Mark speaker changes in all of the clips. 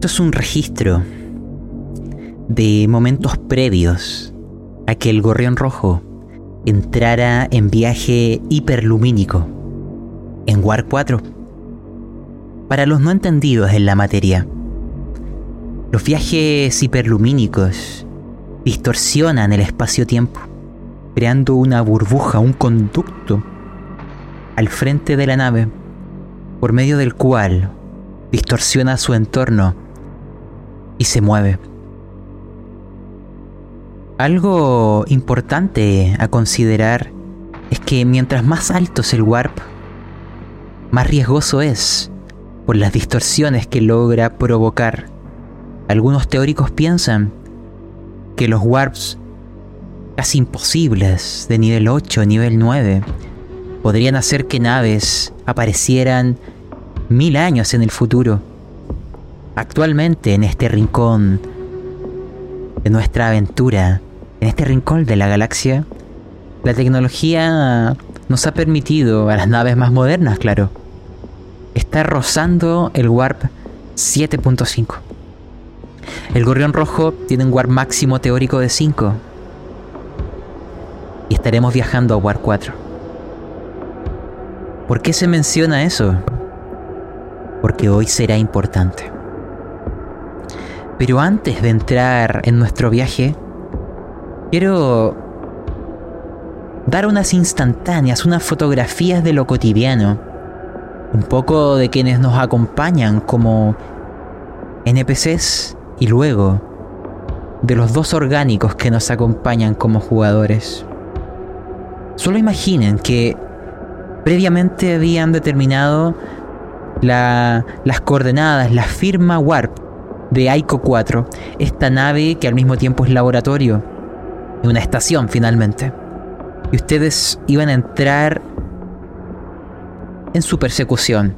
Speaker 1: Esto es un registro de momentos previos a que el gorrión rojo entrara en viaje hiperlumínico en War 4. Para los no entendidos en la materia, los viajes hiperlumínicos distorsionan el espacio-tiempo, creando una burbuja, un conducto al frente de la nave, por medio del cual distorsiona su entorno y se mueve. Algo importante a considerar es que mientras más alto es el warp, más riesgoso es por las distorsiones que logra provocar. Algunos teóricos piensan que los warps casi imposibles de nivel 8, nivel 9, podrían hacer que naves aparecieran mil años en el futuro. Actualmente en este rincón de nuestra aventura, en este rincón de la galaxia, la tecnología nos ha permitido a las naves más modernas, claro, estar rozando el Warp 7.5. El Gorrión Rojo tiene un Warp máximo teórico de 5. Y estaremos viajando a Warp 4. ¿Por qué se menciona eso? Porque hoy será importante. Pero antes de entrar en nuestro viaje, quiero dar unas instantáneas, unas fotografías de lo cotidiano, un poco de quienes nos acompañan como NPCs y luego de los dos orgánicos que nos acompañan como jugadores. Solo imaginen que previamente habían determinado las coordenadas, la firma Warp de Aiko 4, esta nave que al mismo tiempo es laboratorio, una estación finalmente. Y ustedes iban a entrar en su persecución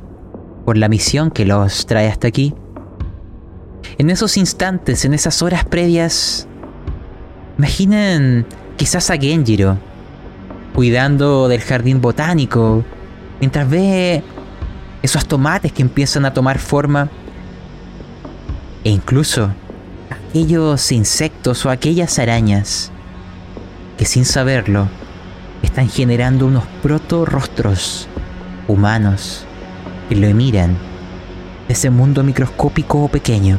Speaker 1: por la misión que los trae hasta aquí. En esos instantes, en esas horas previas, imaginen quizás a Genjiro cuidando del jardín botánico, mientras ve esos tomates que empiezan a tomar forma, e incluso aquellos insectos o aquellas arañas que sin saberlo están generando unos proto rostros humanos que lo miran de ese mundo microscópico o pequeño.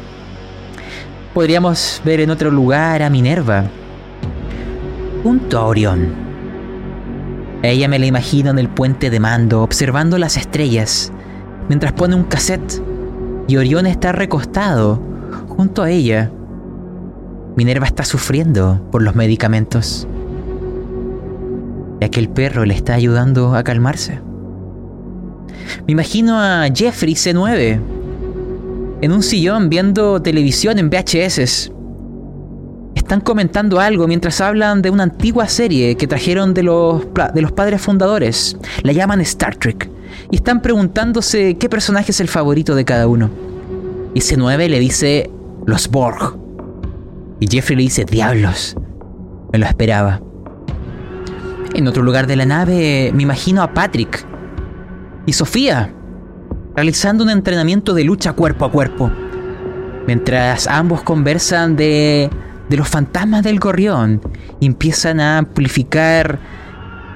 Speaker 1: Podríamos ver en otro lugar a Minerva, junto a Orión. ella me la imagino en el puente de mando, observando las estrellas, mientras pone un cassette y Orión está recostado junto a ella. Minerva está sufriendo por los medicamentos, ya que el perro le está ayudando a calmarse. Me imagino a Jeffrey C9 en un sillón viendo televisión en VHS. Están comentando algo mientras hablan de una antigua serie que trajeron de los, de los padres fundadores. La llaman Star Trek. Y están preguntándose qué personaje es el favorito de cada uno. Y C9 le dice los Borg. Y Jeffrey le dice diablos. Me lo esperaba. En otro lugar de la nave me imagino a Patrick y Sofía realizando un entrenamiento de lucha cuerpo a cuerpo, mientras ambos conversan de, de los fantasmas del gorrión empiezan a amplificar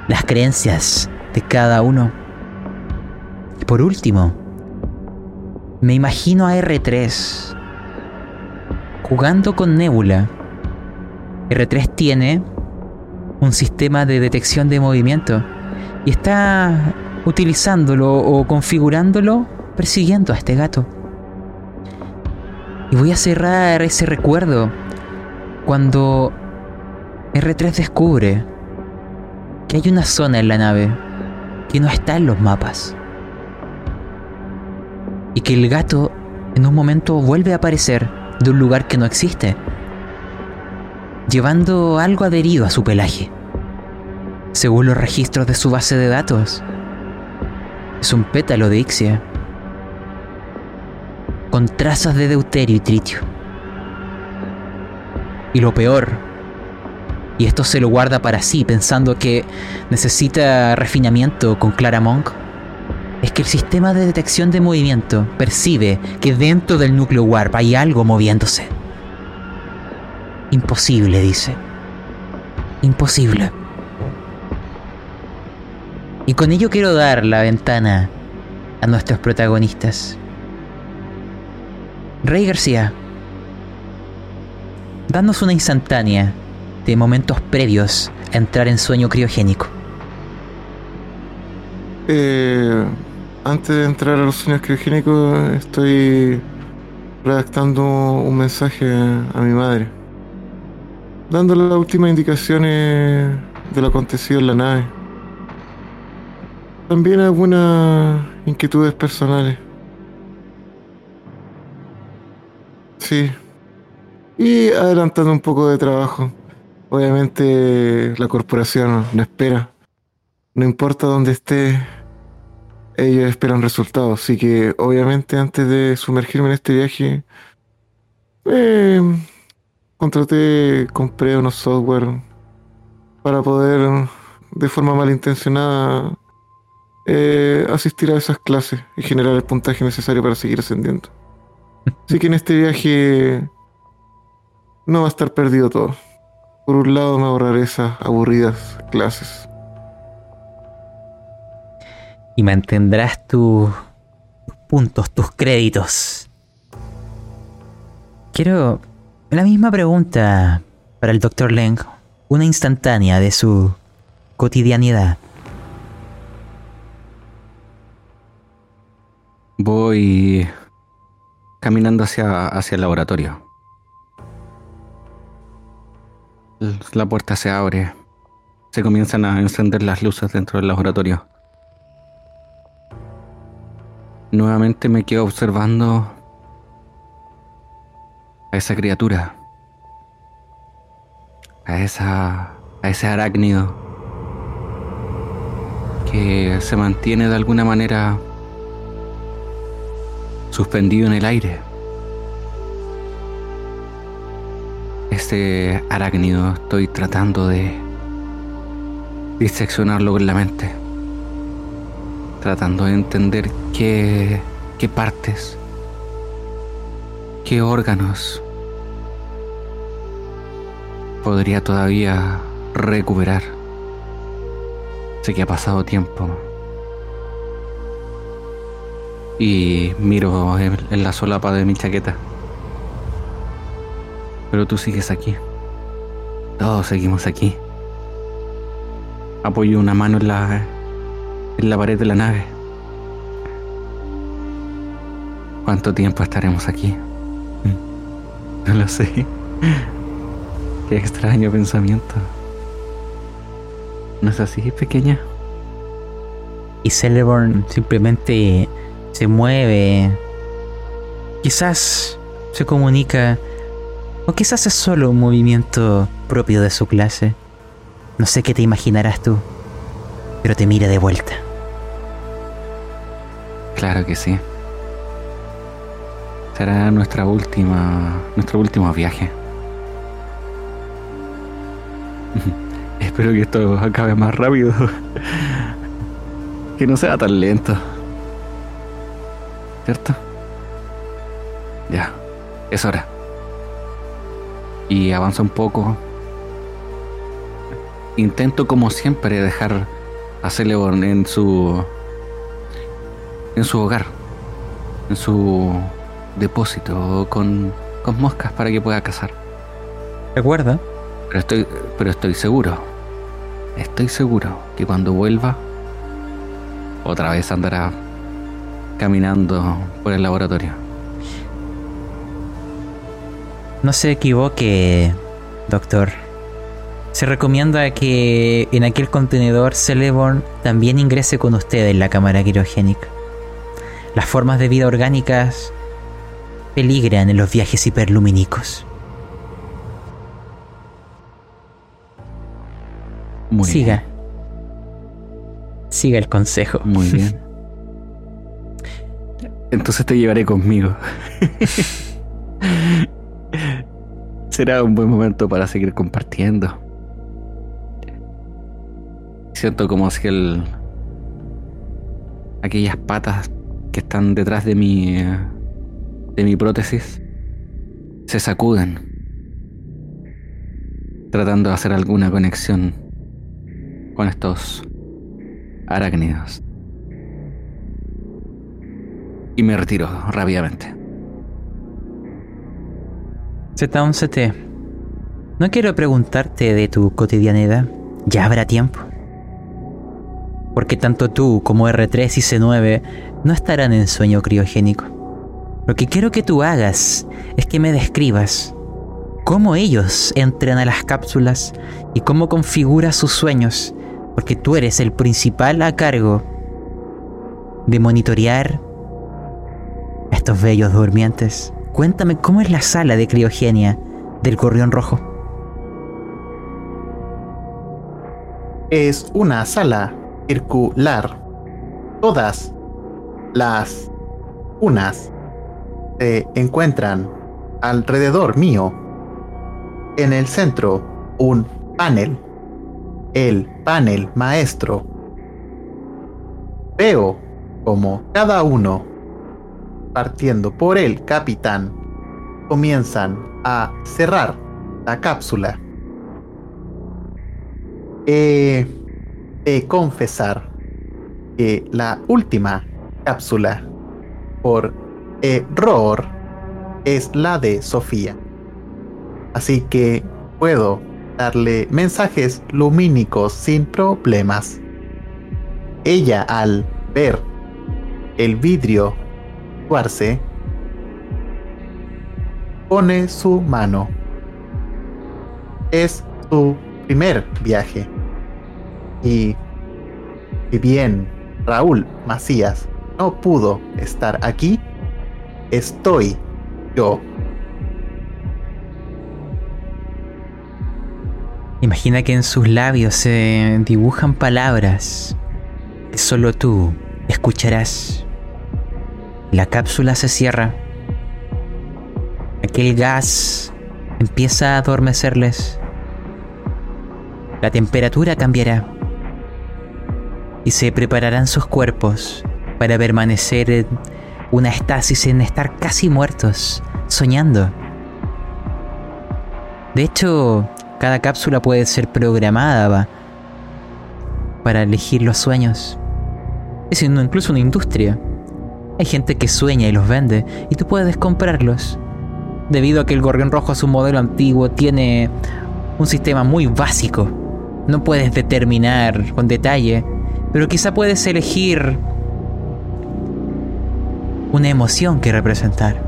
Speaker 1: las creencias de cada uno. Por último, me imagino a R3 jugando con Nebula. R3 tiene un sistema de detección de movimiento y está utilizándolo o configurándolo persiguiendo a este gato. Y voy a cerrar ese recuerdo cuando R3 descubre que hay una zona en la nave que no está en los mapas. Y que el gato en un momento vuelve a aparecer de un lugar que no existe, llevando algo adherido a su pelaje, según los registros de su base de datos. Es un pétalo de Ixia. Con trazas de deuterio y tritio. Y lo peor, y esto se lo guarda para sí pensando que necesita refinamiento con Clara Monk, es que el sistema de detección de movimiento percibe que dentro del núcleo warp hay algo moviéndose. Imposible, dice. Imposible. Y con ello quiero dar la ventana a nuestros protagonistas. Rey García, danos una instantánea de momentos previos a entrar en sueño criogénico.
Speaker 2: Eh, antes de entrar a los sueños criogénicos, estoy redactando un mensaje a mi madre, dándole las últimas indicaciones de lo acontecido en la nave. También algunas inquietudes personales. Sí. Y adelantando un poco de trabajo. Obviamente la corporación no espera. No importa dónde esté, ellos esperan resultados. Así que obviamente antes de sumergirme en este viaje, eh, contraté, compré unos software para poder de forma malintencionada eh, asistir a esas clases y generar el puntaje necesario para seguir ascendiendo. Así que en este viaje no va a estar perdido todo. Por un lado me ahorraré esas aburridas clases.
Speaker 1: Y mantendrás tus puntos, tus créditos. Quiero la misma pregunta para el Dr. Leng. Una instantánea de su cotidianidad.
Speaker 3: Voy caminando hacia, hacia el laboratorio. La puerta se abre. Se comienzan a encender las luces dentro del laboratorio. Nuevamente me quedo observando a esa criatura. A esa. a ese arácnido. Que se mantiene de alguna manera suspendido en el aire. Este arácnido estoy tratando de diseccionarlo con la mente. Tratando de entender qué, qué partes, qué órganos podría todavía recuperar. Sé que ha pasado tiempo. Y miro en la solapa de mi chaqueta. Pero tú sigues aquí. Todos seguimos aquí. Apoyo una mano en la, en la pared de la nave. ¿Cuánto tiempo estaremos aquí? No lo sé. Qué extraño pensamiento. ¿No es así, pequeña?
Speaker 1: Y Celeborn simplemente se mueve. Quizás se comunica o quizás es solo un movimiento propio de su clase. No sé qué te imaginarás tú, pero te mira de vuelta.
Speaker 3: Claro que sí. Será nuestra última, nuestro último viaje. Espero que esto acabe más rápido. que no sea tan lento. ¿Cierto? Ya, es hora y avanza un poco. Intento como siempre dejar a Celeborn en su en su hogar, en su depósito con, con moscas para que pueda cazar.
Speaker 1: ¿Recuerda?
Speaker 3: Pero estoy, pero estoy seguro, estoy seguro que cuando vuelva, otra vez andará caminando por el laboratorio.
Speaker 1: No se equivoque, doctor. Se recomienda que en aquel contenedor Celeborn también ingrese con usted en la cámara quirogénica. Las formas de vida orgánicas peligran en los viajes hiperlumínicos. Siga. Siga el consejo.
Speaker 3: Muy bien. Entonces te llevaré conmigo. Será un buen momento para seguir compartiendo. Siento como si el. aquellas patas que están detrás de mi, de mi prótesis se sacuden, tratando de hacer alguna conexión con estos arácnidos. Y me retiro rápidamente.
Speaker 1: Z11T, no quiero preguntarte de tu cotidianidad, ya habrá tiempo. Porque tanto tú como R3 y C9 no estarán en sueño criogénico. Lo que quiero que tú hagas es que me describas cómo ellos entran a las cápsulas y cómo configuras sus sueños, porque tú eres el principal a cargo de monitorear a estos bellos durmientes. Cuéntame cómo es la sala de criogenia del Gorrión Rojo.
Speaker 4: Es una sala circular. Todas las unas se encuentran alrededor mío. En el centro, un panel. El panel maestro. Veo como cada uno partiendo por el capitán, comienzan a cerrar la cápsula. He de confesar que la última cápsula, por error, es la de Sofía. Así que puedo darle mensajes lumínicos sin problemas. Ella al ver el vidrio pone su mano. Es su primer viaje. Y si bien Raúl Macías no pudo estar aquí, estoy yo.
Speaker 1: Imagina que en sus labios se dibujan palabras que solo tú escucharás. La cápsula se cierra. Aquel gas empieza a adormecerles. La temperatura cambiará. Y se prepararán sus cuerpos para permanecer en una estasis en estar casi muertos, soñando. De hecho, cada cápsula puede ser programada para elegir los sueños. Es incluso una industria. Hay gente que sueña y los vende y tú puedes comprarlos. Debido a que el gorrión rojo es un modelo antiguo, tiene un sistema muy básico. No puedes determinar con detalle, pero quizá puedes elegir una emoción que representar.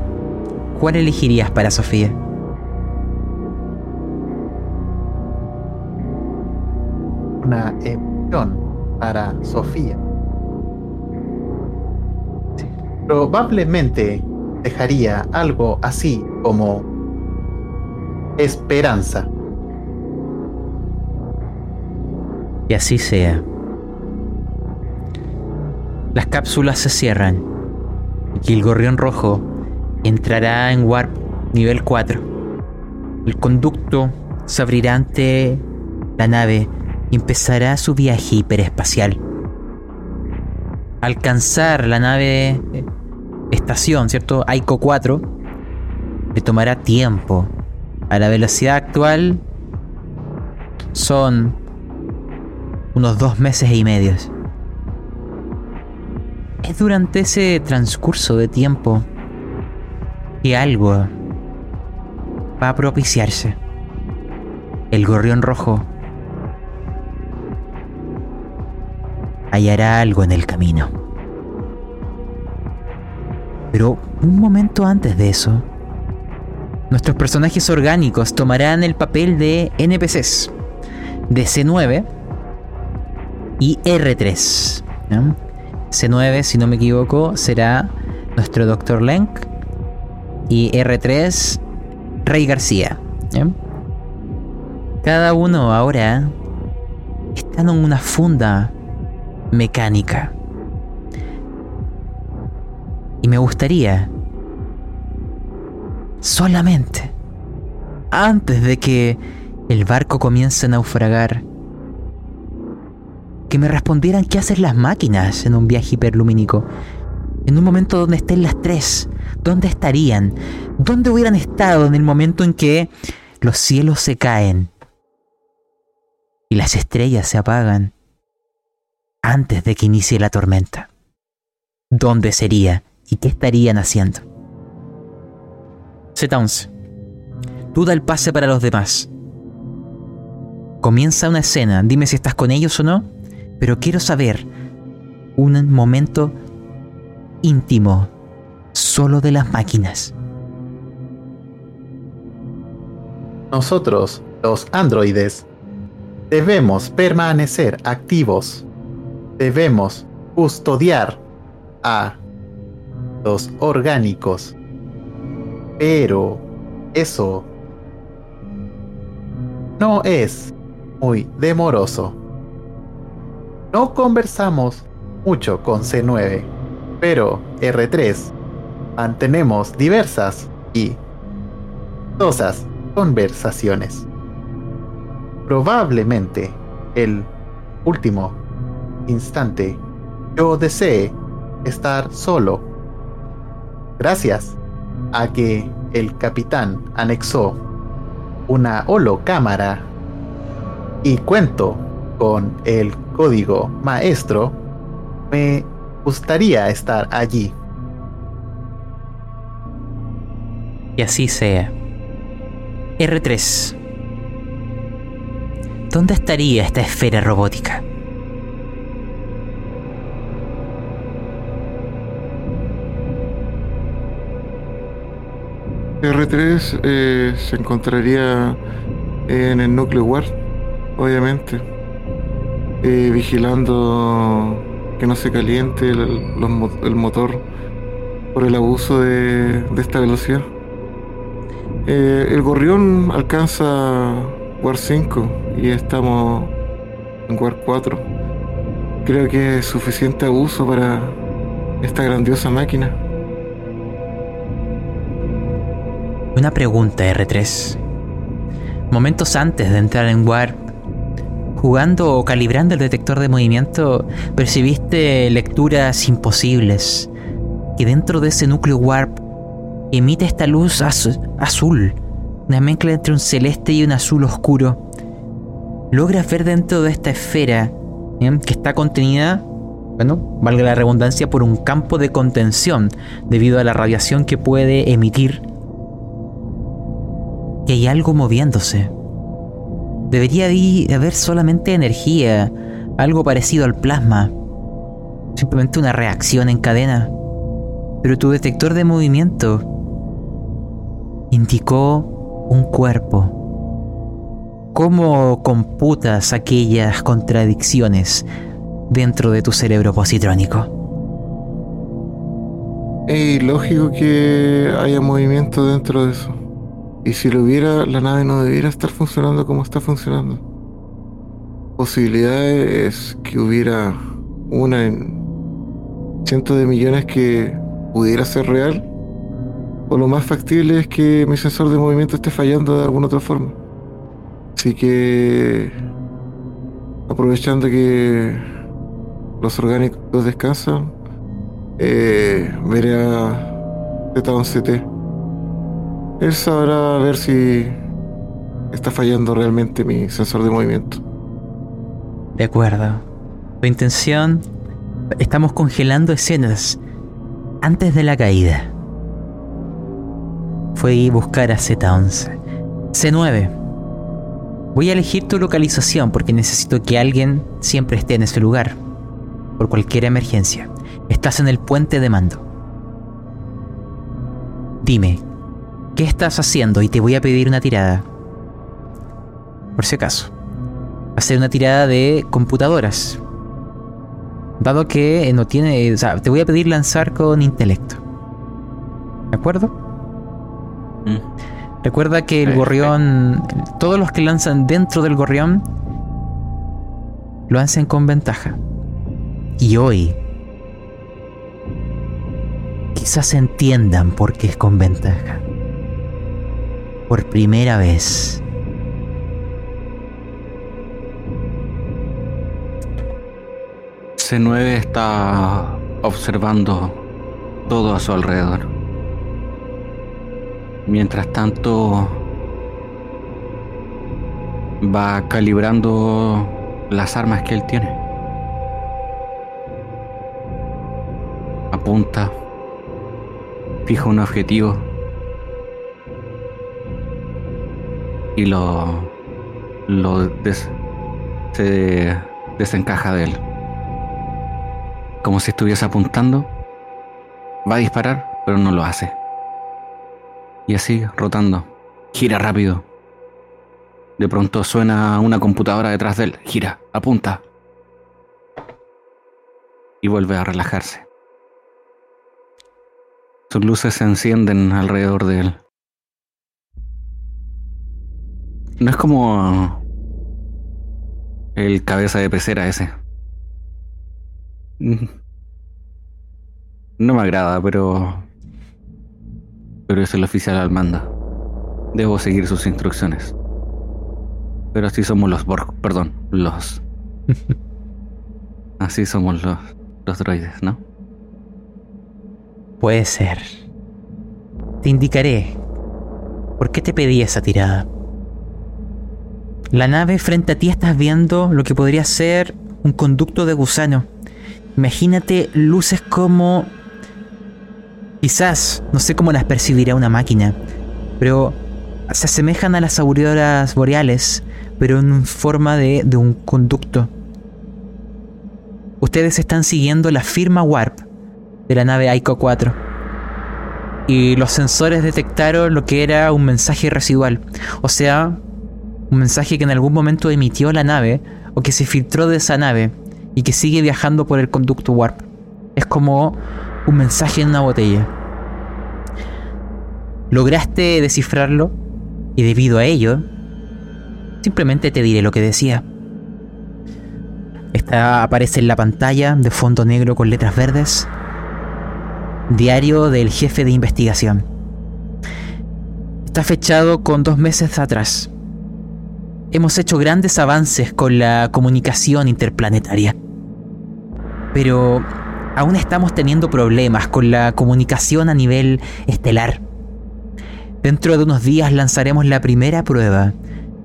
Speaker 1: ¿Cuál elegirías para Sofía?
Speaker 4: Una emoción para Sofía probablemente dejaría algo así como esperanza.
Speaker 1: Y así sea. Las cápsulas se cierran y el gorrión rojo entrará en Warp nivel 4. El conducto se abrirá ante la nave y empezará su viaje hiperespacial. Alcanzar la nave estación, ¿cierto? Aiko 4, le tomará tiempo. A la velocidad actual son unos dos meses y medio. Es durante ese transcurso de tiempo que algo va a propiciarse. El gorrión rojo hallará algo en el camino. Pero un momento antes de eso, nuestros personajes orgánicos tomarán el papel de NPCs, de C9 y R3. C9, si no me equivoco, será nuestro Dr. Lenk y R3, Rey García. Cada uno ahora está en una funda mecánica. Y me gustaría, solamente, antes de que el barco comience a naufragar, que me respondieran qué hacen las máquinas en un viaje hiperlumínico. En un momento donde estén las tres, ¿dónde estarían? ¿Dónde hubieran estado en el momento en que los cielos se caen y las estrellas se apagan antes de que inicie la tormenta? ¿Dónde sería y qué estarían haciendo? Z11. Tú da el pase para los demás. Comienza una escena, dime si estás con ellos o no, pero quiero saber un momento íntimo, solo de las máquinas.
Speaker 4: Nosotros, los androides, debemos permanecer activos. Debemos custodiar a los orgánicos. Pero eso no es muy demoroso. No conversamos mucho con C9, pero R3 mantenemos diversas y dosas conversaciones. Probablemente el último instante yo desee estar solo. Gracias a que el capitán anexó una holocámara y cuento con el código maestro, me gustaría estar allí.
Speaker 1: Y así sea. R3. ¿Dónde estaría esta esfera robótica?
Speaker 2: R3 eh, se encontraría en el núcleo Ward, obviamente, eh, vigilando que no se caliente el, motor por el abuso de, esta velocidad. Eh, el gorrión alcanza Ward 5 y estamos en Ward 4. Creo que es suficiente abuso para esta grandiosa máquina.
Speaker 1: Una pregunta, R3. Momentos antes de entrar en Warp, jugando o calibrando el detector de movimiento, percibiste lecturas imposibles. Que dentro de ese núcleo Warp emite esta luz az- azul, una mezcla entre un celeste y un azul oscuro. Logras ver dentro de esta esfera que está contenida, bueno, valga la redundancia, por un campo de contención debido a la radiación que puede emitir que hay algo moviéndose. Debería de haber solamente energía, algo parecido al plasma. Simplemente una reacción en cadena. Pero tu detector de movimiento indicó un cuerpo. ¿Cómo computas aquellas contradicciones dentro de tu cerebro positrónico?
Speaker 2: Es ilógico que haya movimiento dentro de eso. Y si lo hubiera, la nave no debiera estar funcionando como está funcionando. Posibilidades es que hubiera una en cientos de millones que pudiera ser real. O lo más factible es que mi sensor de movimiento esté fallando de alguna otra forma. Así que, aprovechando que los orgánicos descansan, eh, veré a Z11T. Él sabrá ver si está fallando realmente mi sensor de movimiento.
Speaker 1: De acuerdo. Tu intención... Estamos congelando escenas antes de la caída. Fue ir buscar a Z11. C9. Voy a elegir tu localización porque necesito que alguien siempre esté en ese lugar. Por cualquier emergencia. Estás en el puente de mando. Dime, ¿qué estás haciendo? Y te voy a pedir una tirada. Por si acaso. Va a ser una tirada de computadoras. Dado que no tiene. O sea, te voy a pedir lanzar con intelecto. ¿De acuerdo?
Speaker 3: Mm.
Speaker 1: Recuerda que el gorrión. Todos los que lanzan dentro del gorrión. Lo hacen con ventaja. Y hoy. Quizás entiendan por qué es con ventaja. Por primera vez.
Speaker 3: C9 está observando todo a su alrededor. Mientras tanto, va calibrando las armas que él tiene. Apunta, fija un objetivo y lo, lo se desencaja de él. Como si estuviese apuntando, va a disparar, pero no lo hace. Y así, rotando, gira rápido. De pronto suena una computadora detrás de él. Gira, apunta. Y vuelve a relajarse. Sus luces se encienden alrededor de él. No es como el cabeza de pecera ese. No me agrada, pero. Pero es el oficial al mando. Debo seguir sus instrucciones. Pero así somos los Borg, perdón, los. así somos los, los droides, ¿no?
Speaker 1: Puede ser. Te indicaré. ¿Por qué te pedí esa tirada? La nave frente a ti estás viendo lo que podría ser un conducto de gusano. Imagínate luces como... Quizás, no sé cómo las percibirá una máquina, pero se asemejan a las auroras boreales, pero en forma de, de un conducto. Ustedes están siguiendo la firma Warp de la nave Aiko 4. Y los sensores detectaron lo que era un mensaje residual. O sea, un mensaje que en algún momento emitió la nave o que se filtró de esa nave y que sigue viajando por el conducto Warp. Es como un mensaje en una botella. Lograste descifrarlo y debido a ello, simplemente te diré lo que decía. Esta aparece en la pantalla de fondo negro con letras verdes. Diario del jefe de investigación. Está fechado con dos meses atrás hemos hecho grandes avances con la comunicación interplanetaria. Pero aún estamos teniendo problemas con la comunicación a nivel estelar. Dentro de unos días lanzaremos la primera prueba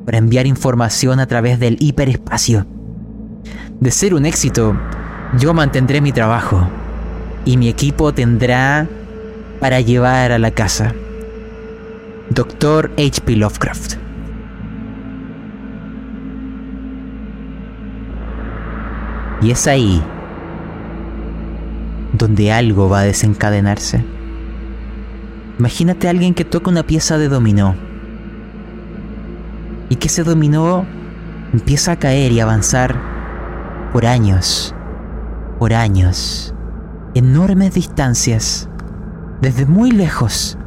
Speaker 1: para enviar información a través del hiperespacio. De ser un éxito, yo mantendré mi trabajo y mi equipo tendrá para llevar a la casa. Doctor H.P. Lovecraft. Y es ahí donde algo va a desencadenarse. Imagínate a alguien que toca una pieza de dominó y que ese dominó empieza a caer y avanzar por años, por años, enormes distancias, desde muy lejos,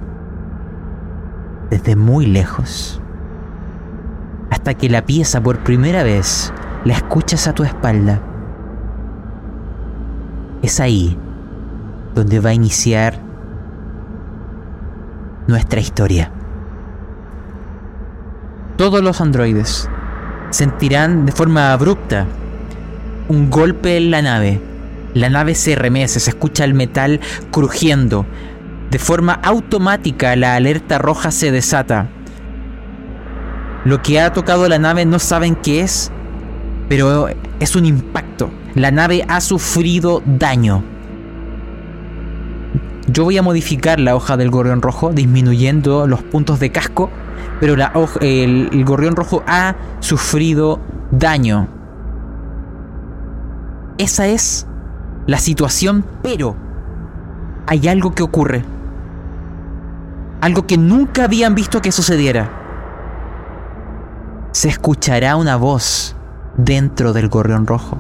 Speaker 1: desde muy lejos, hasta que la pieza por primera vez la escuchas a tu espalda es ahí donde va a iniciar nuestra historia. Todos los androides sentirán de forma abrupta un golpe en la nave. La nave se remece, se escucha el metal crujiendo. De forma automática la alerta roja se desata. Lo que ha tocado la nave no saben qué es, pero es un impacto. La nave ha sufrido daño. Yo voy a modificar la hoja del gorrión rojo, disminuyendo los puntos de casco, pero el, el gorrión rojo ha sufrido daño. Esa es la situación, pero hay algo que ocurre. Algo que nunca habían visto que sucediera. Se escuchará una voz dentro del gorrión rojo.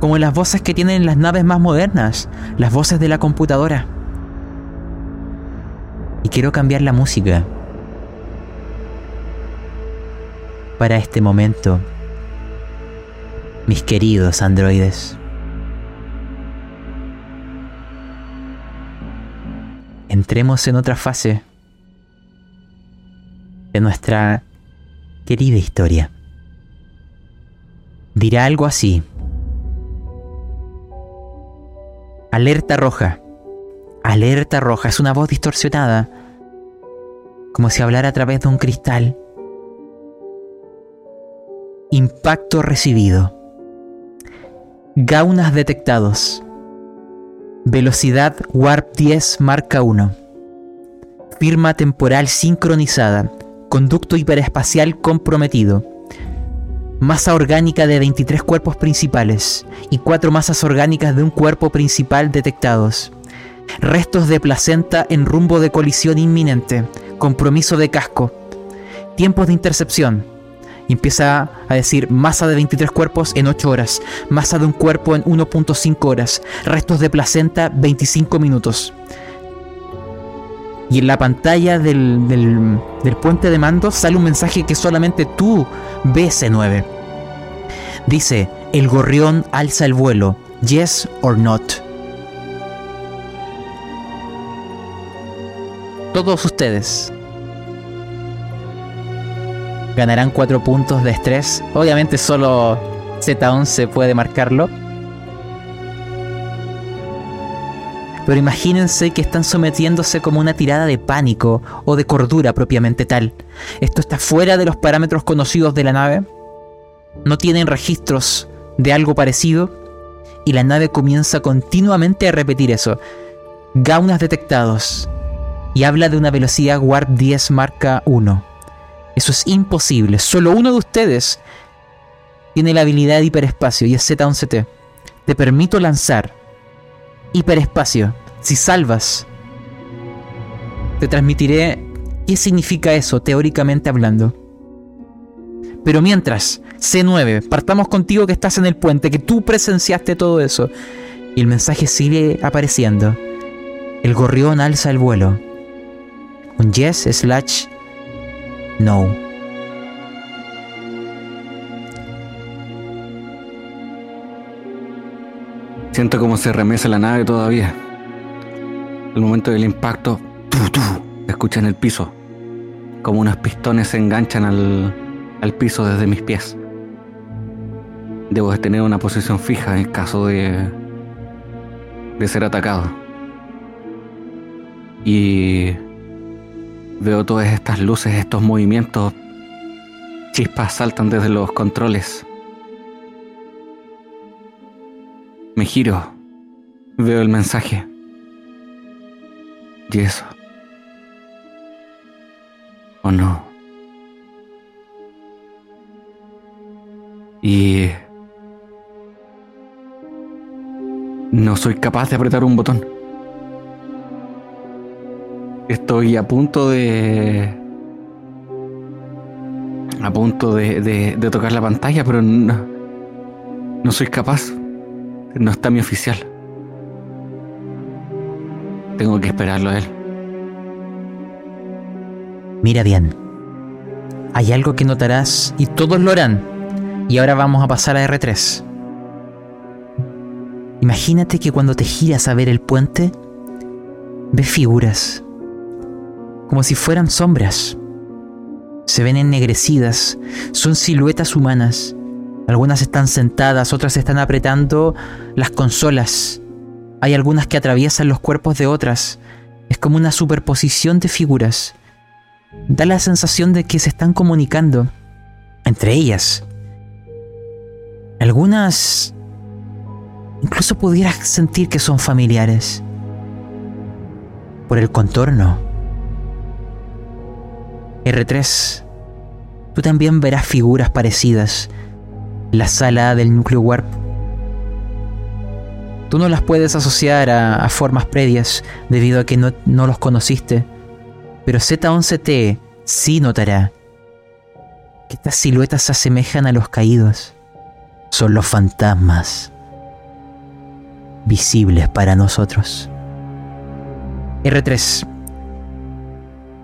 Speaker 1: Como las voces que tienen las naves más modernas, las voces de la computadora. Y quiero cambiar la música para este momento, mis queridos androides. Entremos en otra fase de nuestra querida historia dirá algo así. Alerta roja. Alerta roja. Es una voz distorsionada. Como si hablara a través de un cristal. Impacto recibido. Gaunas detectados. Velocidad Warp 10 marca 1. Firma temporal sincronizada. Conducto hiperespacial comprometido. Masa orgánica de 23 cuerpos principales y 4 masas orgánicas de un cuerpo principal detectados. Restos de placenta en rumbo de colisión inminente. Compromiso de casco. Tiempos de intercepción. Empieza a decir masa de 23 cuerpos en 8 horas. Masa de un cuerpo en 1.5 horas. Restos de placenta 25 minutos. Y en la pantalla del, del, puente de mando sale un mensaje que solamente tú ves, C9. Dice, el gorrión alza el vuelo. Yes or not. Todos ustedes ganarán 4 puntos de estrés. Obviamente solo Z11 puede marcarlo. Pero imagínense que están sometiéndose como una tirada de pánico o de cordura propiamente tal. Esto está fuera de los parámetros conocidos de la nave. No tienen registros de algo parecido. Y la nave comienza continuamente a repetir eso. Gaunas detectados. Y habla de una velocidad Warp 10 marca 1. Eso es imposible. Solo uno de ustedes tiene la habilidad de hiperespacio y es Z11T. Te permito lanzar hiperespacio. Si salvas, te transmitiré qué significa eso teóricamente hablando. Pero mientras, C9, partamos contigo que estás en el puente, que tú presenciaste todo eso. Y el mensaje sigue apareciendo. El gorrión alza el vuelo. Un yes slash no.
Speaker 3: Siento como se remece la nave todavía. El momento del impacto, ¡tu, tu! se escucha en el piso. Como unos pistones se enganchan al, al piso desde mis pies. Debo de tener una posición fija en caso de, de ser atacado. Y veo todas estas luces, estos movimientos. Chispas saltan desde los controles. Me giro. Veo el mensaje. Y eso. ¿O no? Y... No soy capaz de apretar un botón. Estoy a punto de... A punto de, de, de tocar la pantalla, pero no, no soy capaz. No está mi oficial. Tengo que esperarlo a él.
Speaker 1: Mira bien. Hay algo que notarás y todos lo harán. Y ahora vamos a pasar a R3. Imagínate que cuando te giras a ver el puente, ves figuras. Como si fueran sombras. Se ven ennegrecidas. Son siluetas humanas. Algunas están sentadas, otras están apretando las consolas. Hay algunas que atraviesan los cuerpos de otras. Es como una superposición de figuras. Da la sensación de que se están comunicando entre ellas. Algunas incluso pudieras sentir que son familiares. Por el contorno. R3, tú también verás figuras parecidas la sala del núcleo warp. Tú no las puedes asociar a, formas previas debido a que no, no los conociste, pero Z11T sí notará que estas siluetas se asemejan a los caídos. Son los fantasmas visibles para nosotros. R3,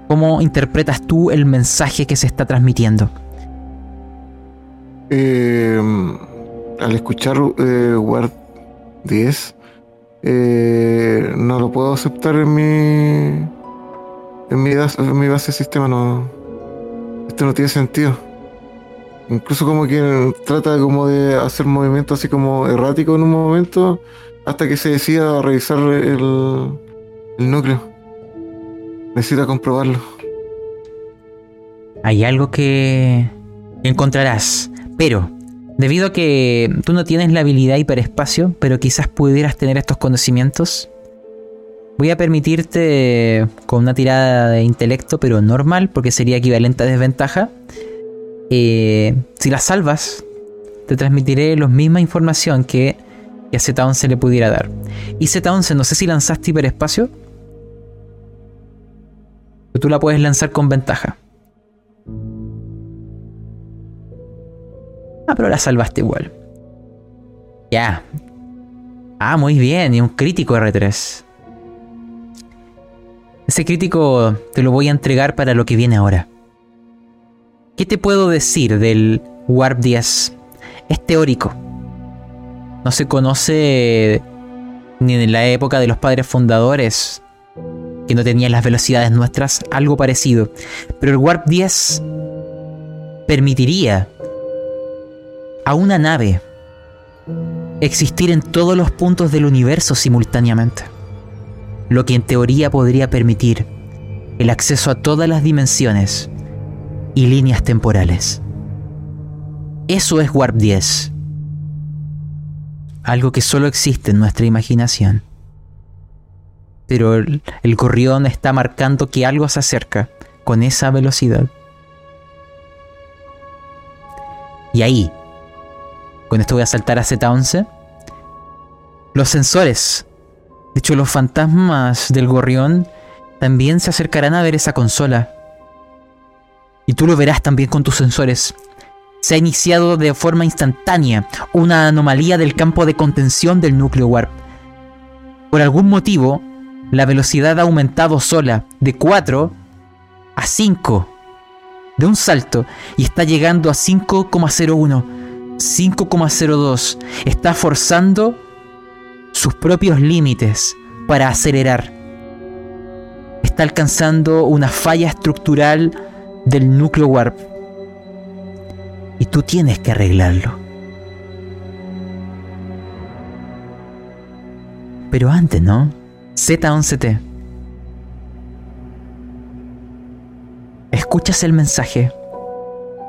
Speaker 1: ¿cómo interpretas tú el mensaje que se está transmitiendo?
Speaker 2: Eh, al escuchar eh, Word 10, eh, no lo puedo aceptar en mi, en mi, base de sistema. No, esto no tiene sentido. Incluso como que trata como de hacer movimientos así como erráticos en un momento hasta que se decida revisar el, el núcleo. Necesita comprobarlo.
Speaker 1: Hay algo que encontrarás, pero debido a que tú no tienes la habilidad hiperespacio, pero quizás pudieras tener estos conocimientos, voy a permitirte con una tirada de intelecto, pero normal, porque sería equivalente a desventaja. Eh, si la salvas, te transmitiré la misma información que, a Z11 le pudiera dar. Y Z11, no sé si lanzaste hiperespacio. Pero tú la puedes lanzar con ventaja. Ah, pero la salvaste igual. Ya. Ah, muy bien. Y un crítico R3. Ese crítico te lo voy a entregar para lo que viene ahora. ¿Qué te puedo decir del Warp 10? Es teórico. No se conoce ni en la época de los padres fundadores, que no tenían las velocidades nuestras, algo parecido. Pero el Warp 10 permitiría a una nave existir en todos los puntos del universo simultáneamente, lo que en teoría podría permitir el acceso a todas las dimensiones y líneas temporales. Eso es Warp 10, algo que solo existe en nuestra imaginación. Pero el, el gorrión está marcando que algo se acerca con esa velocidad. Y ahí, con esto voy a saltar a Z11. Los sensores. De hecho, los fantasmas del gorrión también se acercarán a ver esa consola. Y tú lo verás también con tus sensores. Se ha iniciado de forma instantánea una anomalía del campo de contención del núcleo warp. Por algún motivo, la velocidad ha aumentado sola de 4 a 5 de un salto y está llegando a 5,01. 5,02 está forzando sus propios límites para acelerar. Está alcanzando una falla estructural del núcleo warp. Y tú tienes que arreglarlo. Pero antes, ¿no? Z11T. Escuchas el mensaje.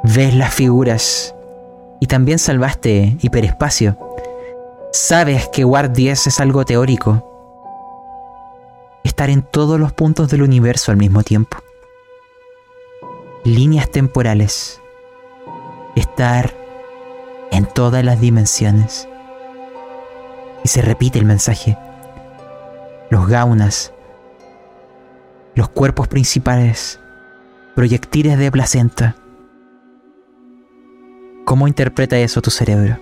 Speaker 1: Ves las figuras y también salvaste hiperespacio. Sabes que Warp 10 es algo teórico. Estar en todos los puntos del universo al mismo tiempo. Líneas temporales. Estar en todas las dimensiones. Y se repite el mensaje. Los gaunas. Los cuerpos principales. Proyectiles de placenta ¿Cómo interpreta eso tu cerebro?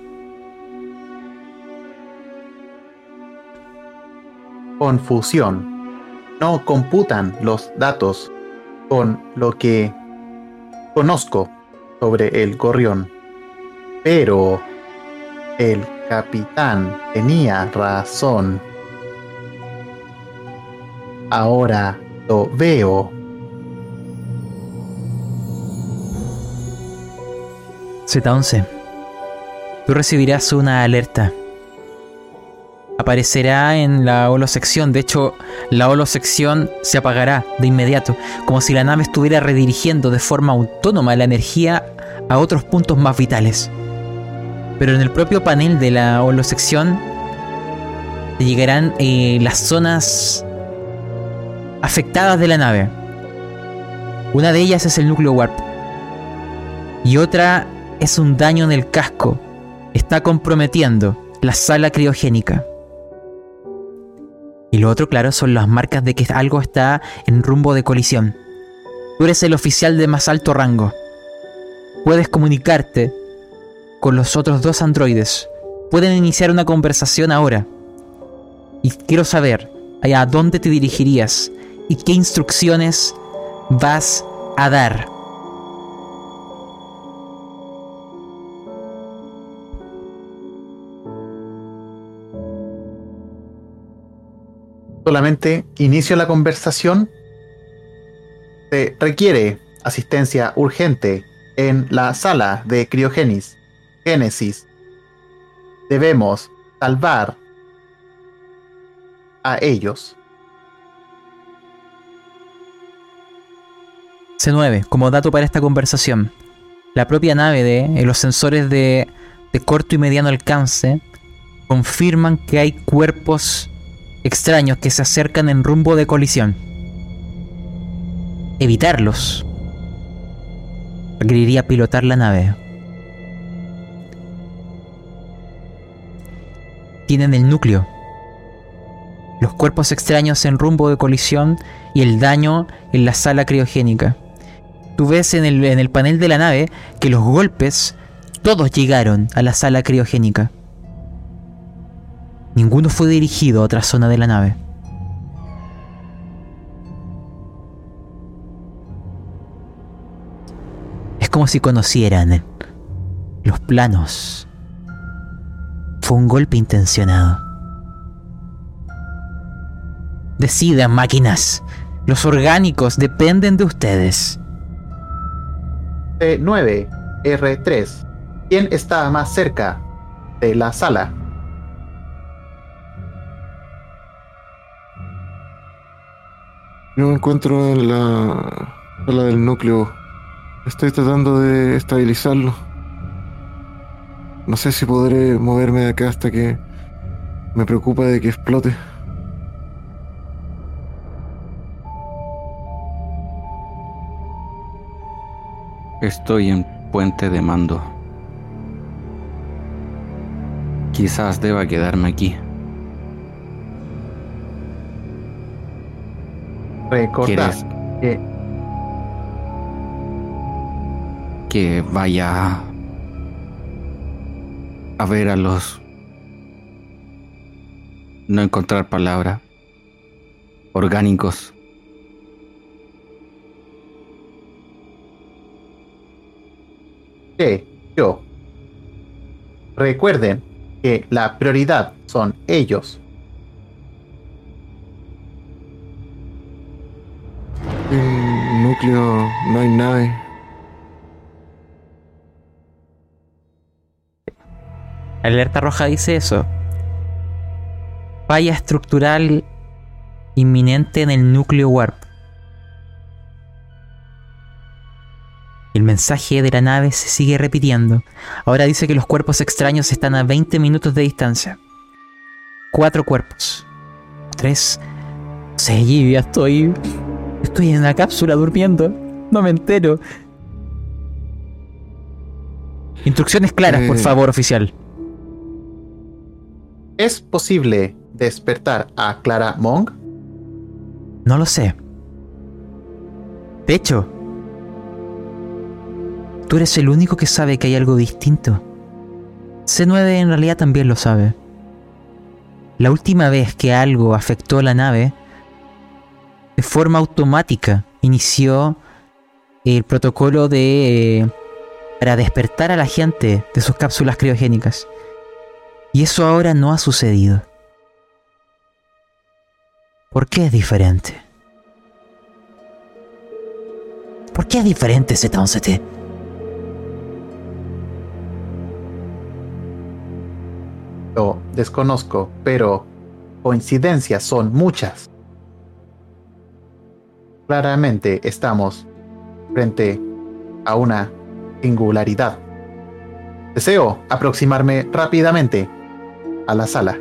Speaker 4: Confusión. No computan los datos con lo que conozco sobre el gorrión. Pero el capitán tenía razón. Ahora lo veo.
Speaker 1: Z11. Tú recibirás una alerta. Aparecerá en la holosección. De hecho, la holosección se apagará de inmediato, como si la nave estuviera redirigiendo de forma autónoma la energía a otros puntos más vitales. Pero en el propio panel de la holosección llegarán eh, las zonas afectadas de la nave. Una de ellas es el núcleo warp. Y otra es un daño en el casco. Está comprometiendo la sala criogénica. Y lo otro, claro, son las marcas de que algo está en rumbo de colisión. Tú eres el oficial de más alto rango. Puedes comunicarte con los otros dos androides. Pueden iniciar una conversación ahora. Y quiero saber a dónde te dirigirías y qué instrucciones vas a dar.
Speaker 4: Solamente inicio la conversación. Se requiere asistencia urgente en la sala de criogénesis. Génesis. Debemos salvar a ellos.
Speaker 1: C9, como dato para esta conversación. La propia nave de eh, los sensores de, de corto y mediano alcance confirman que hay cuerpos extraños que se acercan en rumbo de colisión. Evitarlos requeriría pilotar la nave. Tienen el núcleo. Los cuerpos extraños en rumbo de colisión y el daño en la sala criogénica. Tú ves en el, en el panel de la nave que los golpes todos llegaron a la sala criogénica. Ninguno fue dirigido a otra zona de la nave. Es como si conocieran los planos. Fue un golpe intencionado. Decidan, máquinas. Los orgánicos dependen de ustedes.
Speaker 4: C9, R3. ¿Quién está más cerca de la sala?
Speaker 2: Yo me encuentro en la sala del núcleo. Estoy tratando de estabilizarlo. No sé si podré moverme de acá hasta que me preocupa de que explote.
Speaker 3: Estoy en puente de mando. Quizás deba quedarme aquí.
Speaker 4: Recordad
Speaker 3: ¿Quieres
Speaker 4: que
Speaker 3: que vaya a ver a los... No encontrar palabra. Orgánicos.
Speaker 4: que yo. Recuerden que la prioridad son ellos.
Speaker 2: Núcleo no hay nave.
Speaker 1: Alerta roja dice eso. Falla estructural inminente en el núcleo warp. El mensaje de la nave se sigue repitiendo. Ahora dice que los cuerpos extraños están a 20 minutos de distancia. Cuatro cuerpos. Tres. Sí, ya estoy. Estoy en la cápsula durmiendo. No me entero. Instrucciones claras, por
Speaker 2: Eh.
Speaker 1: favor, oficial.
Speaker 4: ¿Es posible despertar a Clara Monk?
Speaker 1: No lo sé. De hecho, tú eres el único que sabe que hay algo distinto. C9 en realidad también lo sabe. La última vez que algo afectó a la nave, de forma automática inició el protocolo de para despertar a la gente de sus cápsulas criogénicas. Y eso ahora no ha sucedido. ¿Por qué es diferente? ¿Por qué es diferente Z11T?
Speaker 4: Lo desconozco, pero coincidencias son muchas. Claramente estamos frente a una singularidad. Deseo aproximarme rápidamente a la sala.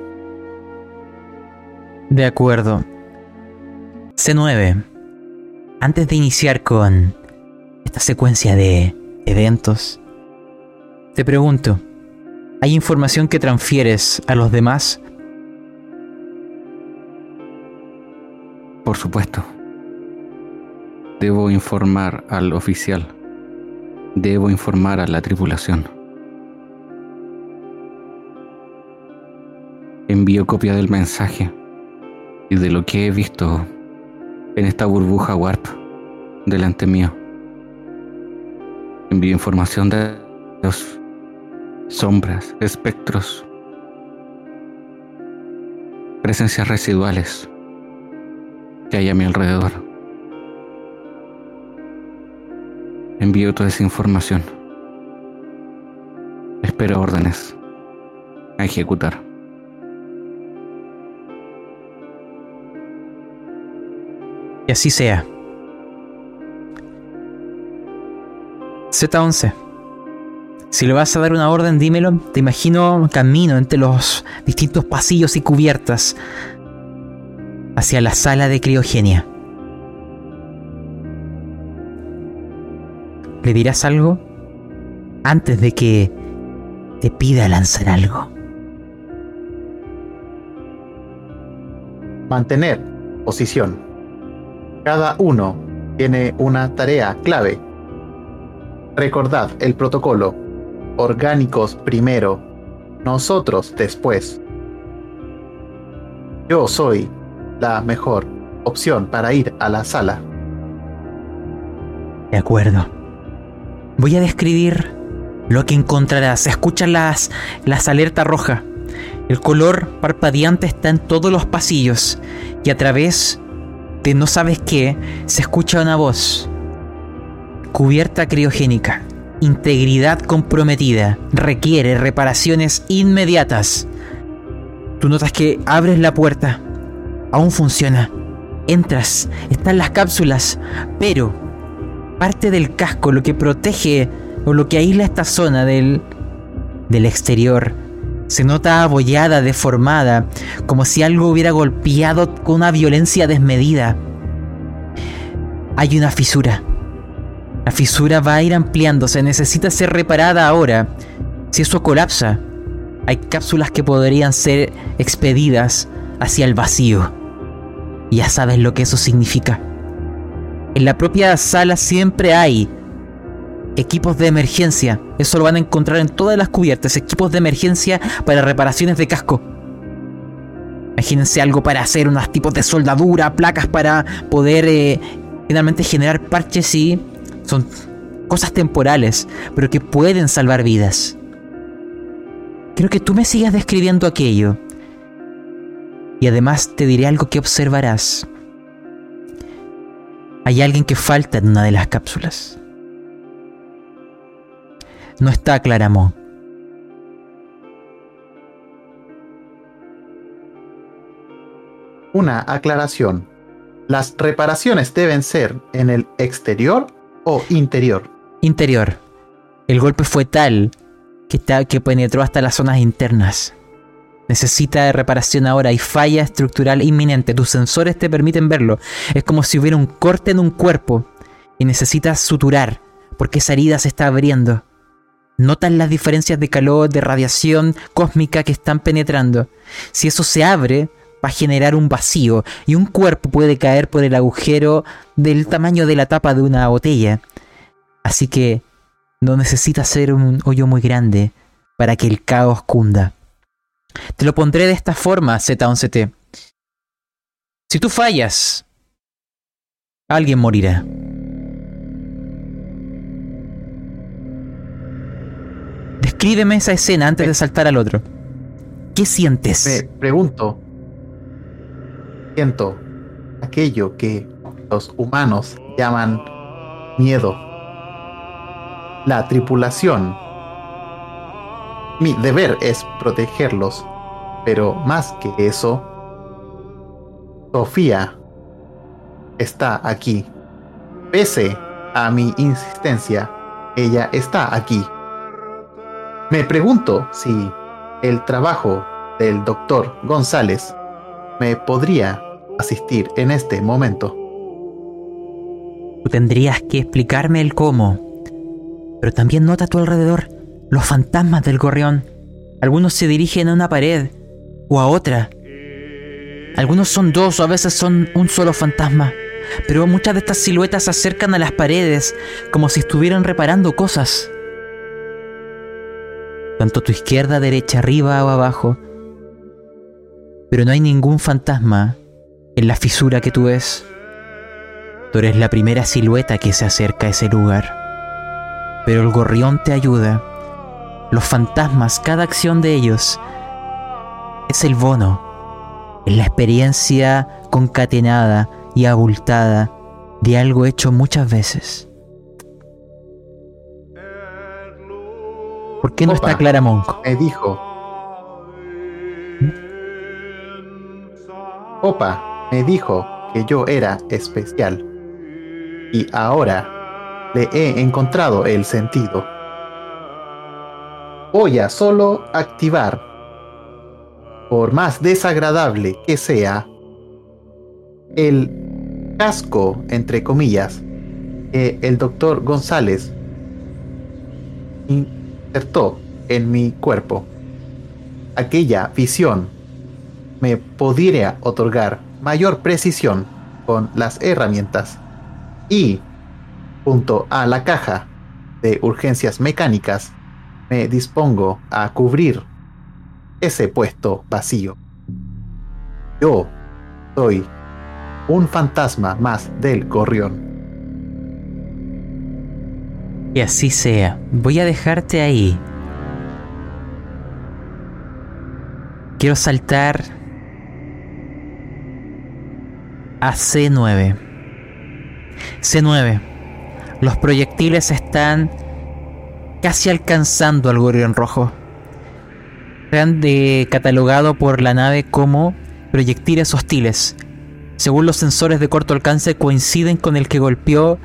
Speaker 1: De acuerdo. C9. Antes de iniciar con esta secuencia de eventos, te pregunto, ¿hay información que transfieres a los demás?
Speaker 3: Por supuesto. Debo informar al oficial. Debo informar a la tripulación. Envío copia del mensaje y de lo que he visto en esta burbuja warp delante mío. Envío información de los sombras, espectros, presencias residuales que hay a mi alrededor. Envío toda esa información. Espero órdenes a ejecutar.
Speaker 1: Que así sea. Z11. Si le vas a dar una orden, dímelo. Te imagino camino entre los distintos pasillos y cubiertas hacia la sala de criogenia. ¿Le dirás algo? Antes de que te pida lanzar algo.
Speaker 4: Mantener posición. Cada uno tiene una tarea clave. Recordad el protocolo. Orgánicos primero, nosotros después. Yo soy la mejor opción para ir a la sala.
Speaker 1: De acuerdo. Voy a describir lo que encontrarás. Escucha las, las alertas rojas. El color parpadeante está en todos los pasillos y a través de no sabes qué se escucha una voz. Cubierta criogénica. Integridad comprometida. Requiere reparaciones inmediatas. Tú notas que abres la puerta. Aún funciona. Entras. Están las cápsulas. Pero parte del casco, lo que protege o lo que aísla esta zona del, del exterior, se nota abollada, deformada, como si algo hubiera golpeado con una violencia desmedida. Hay una fisura. La fisura va a ir ampliándose, necesita ser reparada ahora. Si eso colapsa, hay cápsulas que podrían ser expedidas hacia el vacío. Ya sabes lo que eso significa. En la propia sala siempre hay equipos de emergencia. Eso lo van a encontrar en todas las cubiertas. Equipos de emergencia para reparaciones de casco. Imagínense algo para hacer unos tipos de soldadura, placas para poder eh, finalmente generar parches y son cosas temporales, pero que pueden salvar vidas. Quiero que tú me sigas describiendo aquello. Y además te diré algo que observarás. Hay alguien que falta en una de las cápsulas. No está Claramón.
Speaker 4: Una aclaración. ¿Las reparaciones deben ser en el exterior o interior?
Speaker 1: Interior. El golpe fue tal que, ta- que penetró hasta las zonas internas. Necesita de reparación ahora y falla estructural inminente. Tus sensores te permiten verlo. Es como si hubiera un corte en un cuerpo y necesitas suturar porque esa herida se está abriendo. Notas las diferencias de calor, de radiación cósmica que están penetrando. Si eso se abre, va a generar un vacío y un cuerpo puede caer por el agujero del tamaño de la tapa de una botella. Así que no necesita ser un hoyo muy grande para que el caos cunda. Te lo pondré de esta forma, Z11T. Si tú fallas, alguien morirá. Descríbeme esa escena antes de saltar al otro. ¿Qué
Speaker 4: Me
Speaker 1: sientes?
Speaker 4: pregunto. Siento aquello que los humanos llaman miedo. La tripulación. Mi deber es protegerlos, pero más que eso, Sofía está aquí. Pese a mi insistencia, ella está aquí. Me pregunto si el trabajo del doctor González me podría asistir en este momento.
Speaker 1: Tú tendrías que explicarme el cómo. Pero también nota a tu alrededor los fantasmas del gorrión. Algunos se dirigen a una pared o a otra. Algunos son dos o a veces son un solo fantasma. Pero muchas de estas siluetas se acercan a las paredes como si estuvieran reparando cosas. Tanto tu izquierda, derecha, arriba o abajo. Pero no hay ningún fantasma en la fisura que tú ves. Tú eres la primera silueta que se acerca a ese lugar. Pero el gorrión te ayuda. Los fantasmas, cada acción de ellos es el bono. Es la experiencia concatenada y abultada de algo hecho muchas veces. ¿Por qué no
Speaker 4: Opa.
Speaker 1: está Clara Monco?
Speaker 4: Me dijo. Opa me dijo que yo era especial. Y ahora le he encontrado el sentido. Voy a solo activar, por más desagradable que sea, el casco, entre comillas, que el doctor González insertó en mi cuerpo. Aquella visión me podría otorgar mayor precisión con las herramientas y, junto a la caja de urgencias mecánicas, me dispongo a cubrir ese puesto vacío. Yo soy un fantasma más del gorrión.
Speaker 1: Y así sea. Voy a dejarte ahí. Quiero saltar a C9. C9. Los proyectiles están casi alcanzando al gorrión rojo. Se han de- catalogado por la nave como proyectiles hostiles. Según los sensores de corto alcance coinciden con el que golpeó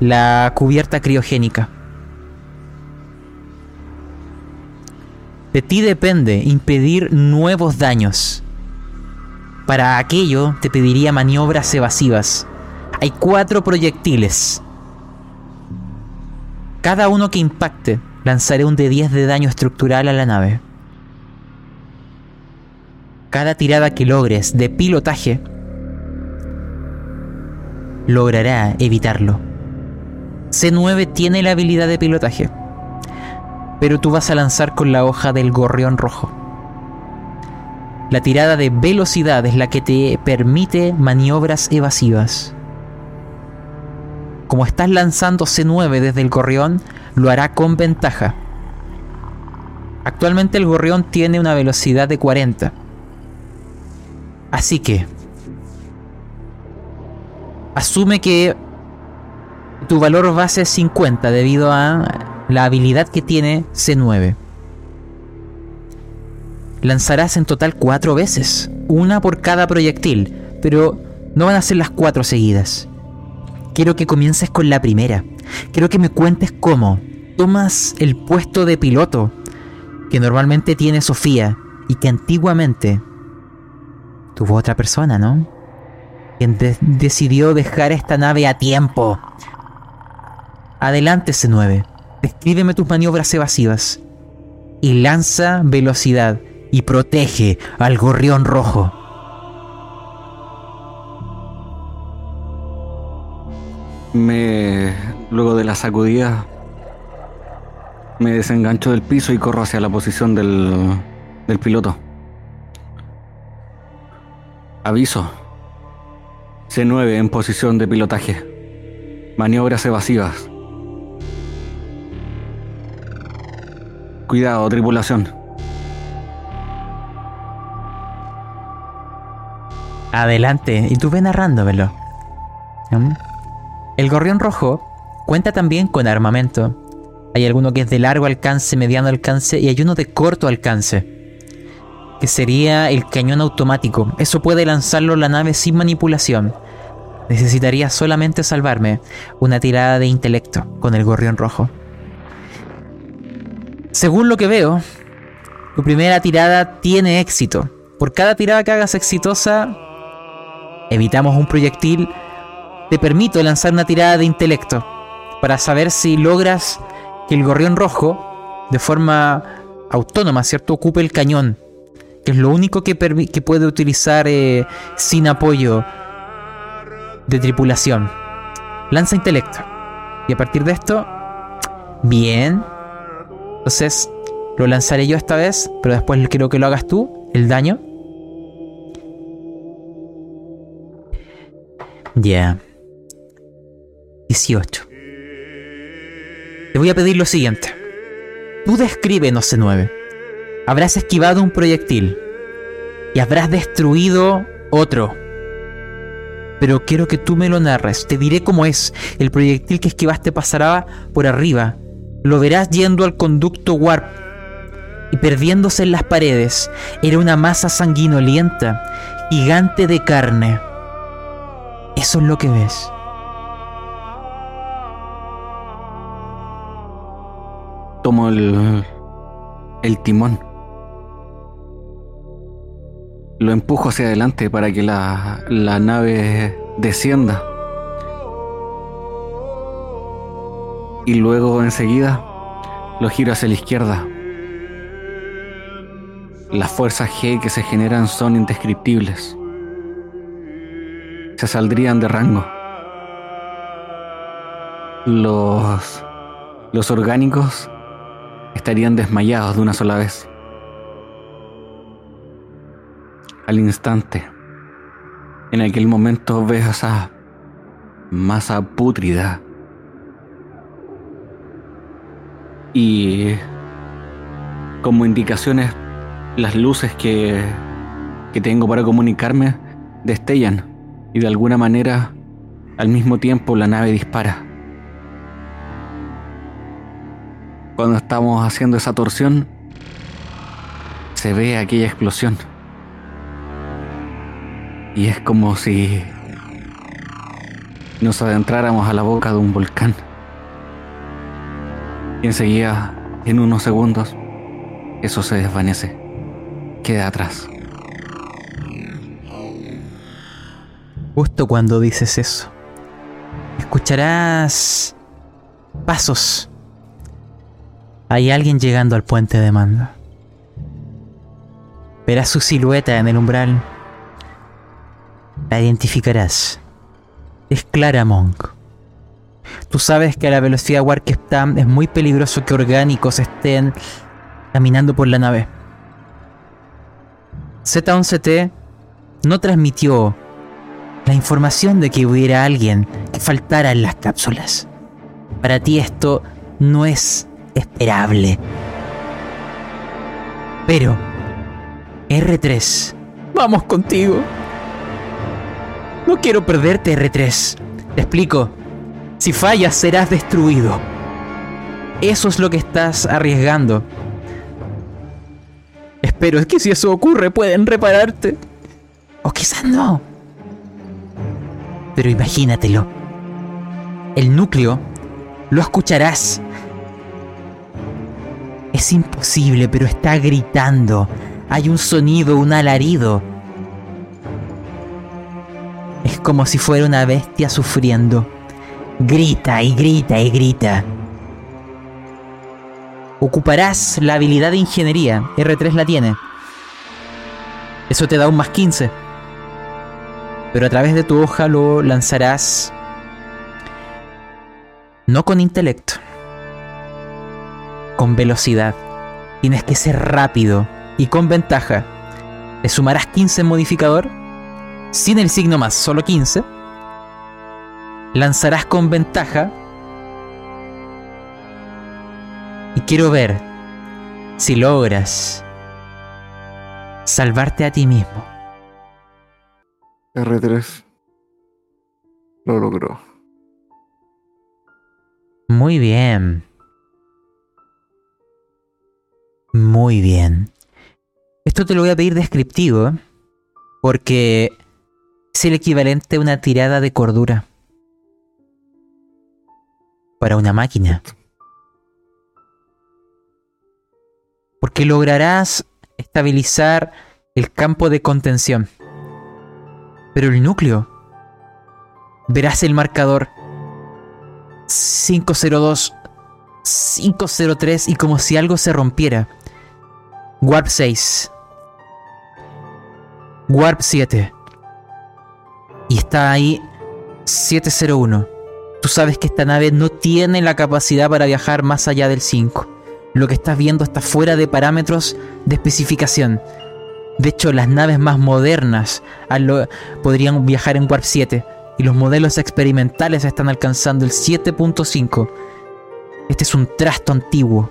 Speaker 1: la cubierta criogénica. De ti depende impedir nuevos daños. Para aquello te pediría maniobras evasivas. Hay cuatro proyectiles. Cada uno que impacte lanzaré un de 10 de daño estructural a la nave. Cada tirada que logres de pilotaje logrará evitarlo. C9 tiene la habilidad de pilotaje, pero tú vas a lanzar con la hoja del gorrión rojo. La tirada de velocidad es la que te permite maniobras evasivas. Como estás lanzando C9 desde el gorrión, lo hará con ventaja. Actualmente el gorrión tiene una velocidad de 40. Así que... Asume que tu valor base es 50 debido a la habilidad que tiene C9. Lanzarás en total 4 veces, una por cada proyectil, pero no van a ser las 4 seguidas. Quiero que comiences con la primera. Quiero que me cuentes cómo tomas el puesto de piloto que normalmente tiene Sofía y que antiguamente tuvo otra persona, ¿no? Quien de- decidió dejar esta nave a tiempo. Adelante, C9. Descríbeme tus maniobras evasivas. Y lanza velocidad y protege al gorrión rojo.
Speaker 3: Me. Luego de la sacudida. Me desengancho del piso y corro hacia la posición del. del piloto. Aviso. C9 en posición de pilotaje. Maniobras evasivas. Cuidado, tripulación.
Speaker 1: Adelante, y tú ve narrándolo. ¿Mm? El gorrión rojo cuenta también con armamento. Hay alguno que es de largo alcance, mediano alcance y hay uno de corto alcance. Que sería el cañón automático. Eso puede lanzarlo la nave sin manipulación. Necesitaría solamente salvarme una tirada de intelecto con el gorrión rojo. Según lo que veo, tu primera tirada tiene éxito. Por cada tirada que hagas exitosa, evitamos un proyectil, te permito lanzar una tirada de intelecto para saber si logras que el gorrión rojo, de forma autónoma, ¿cierto?, ocupe el cañón, que es lo único que, que puede utilizar eh, sin apoyo de tripulación. Lanza intelecto. Y a partir de esto, bien. Entonces, lo lanzaré yo esta vez, pero después quiero que lo hagas tú, el daño. Ya. 18. Te voy a pedir lo siguiente. Tú descríbenos C9. Habrás esquivado un proyectil y habrás destruido otro. Pero quiero que tú me lo narres. Te diré cómo es. El proyectil que esquivaste pasará por arriba. Lo verás yendo al conducto Warp y perdiéndose en las paredes. Era una masa sanguinolienta, gigante de carne. Eso es lo que ves.
Speaker 3: Tomo el, el timón. Lo empujo hacia adelante para que la, la nave descienda. Y luego enseguida lo giro hacia la izquierda. Las fuerzas G que se generan son indescriptibles. Se saldrían de rango. Los, los orgánicos estarían desmayados de una sola vez. Al instante, en aquel momento ves esa masa pútrida y como indicaciones las luces que, que tengo para comunicarme destellan y de alguna manera al mismo tiempo la nave dispara. Cuando estamos haciendo esa torsión, se ve aquella explosión. Y es como si nos adentráramos a la boca de un volcán. Y enseguida, en unos segundos, eso se desvanece. Queda atrás.
Speaker 1: Justo cuando dices eso, escucharás pasos. Hay alguien llegando al puente de mando. Verás su silueta en el umbral. La identificarás. Es Clara Monk. Tú sabes que a la velocidad Warp que está es muy peligroso que orgánicos estén caminando por la nave. Z11T no transmitió la información de que hubiera alguien que faltara en las cápsulas. Para ti esto no es esperable. Pero, R3, vamos contigo. No quiero perderte, R3. Te explico. Si fallas, serás destruido. Eso es lo que estás arriesgando. Espero que si eso ocurre pueden repararte. O quizás no. Pero imagínatelo. El núcleo lo escucharás. Es imposible, pero está gritando. Hay un sonido, un alarido. Es como si fuera una bestia sufriendo. Grita y grita y grita. Ocuparás la habilidad de ingeniería. R3 la tiene. Eso te da un más 15. Pero a través de tu hoja lo lanzarás no con intelecto, con velocidad. Tienes que ser rápido y con ventaja. Le sumarás 15 en modificador, sin el signo más, solo 15. Lanzarás con ventaja. Y quiero ver si logras salvarte a ti mismo.
Speaker 2: R3 lo logró.
Speaker 1: Muy bien. Muy bien. Esto te lo voy a pedir descriptivo porque es el equivalente a una tirada de cordura para una máquina. Porque lograrás estabilizar el campo de contención. Pero el núcleo. Verás el marcador 502, 503 y como si algo se rompiera. Warp 6. Warp 7. Y está ahí 701. Tú sabes que esta nave no tiene la capacidad para viajar más allá del 5. Lo que estás viendo está fuera de parámetros de especificación. De hecho, las naves más modernas podrían viajar en Warp 7 y los modelos experimentales están alcanzando el 7.5. Este es un trasto antiguo.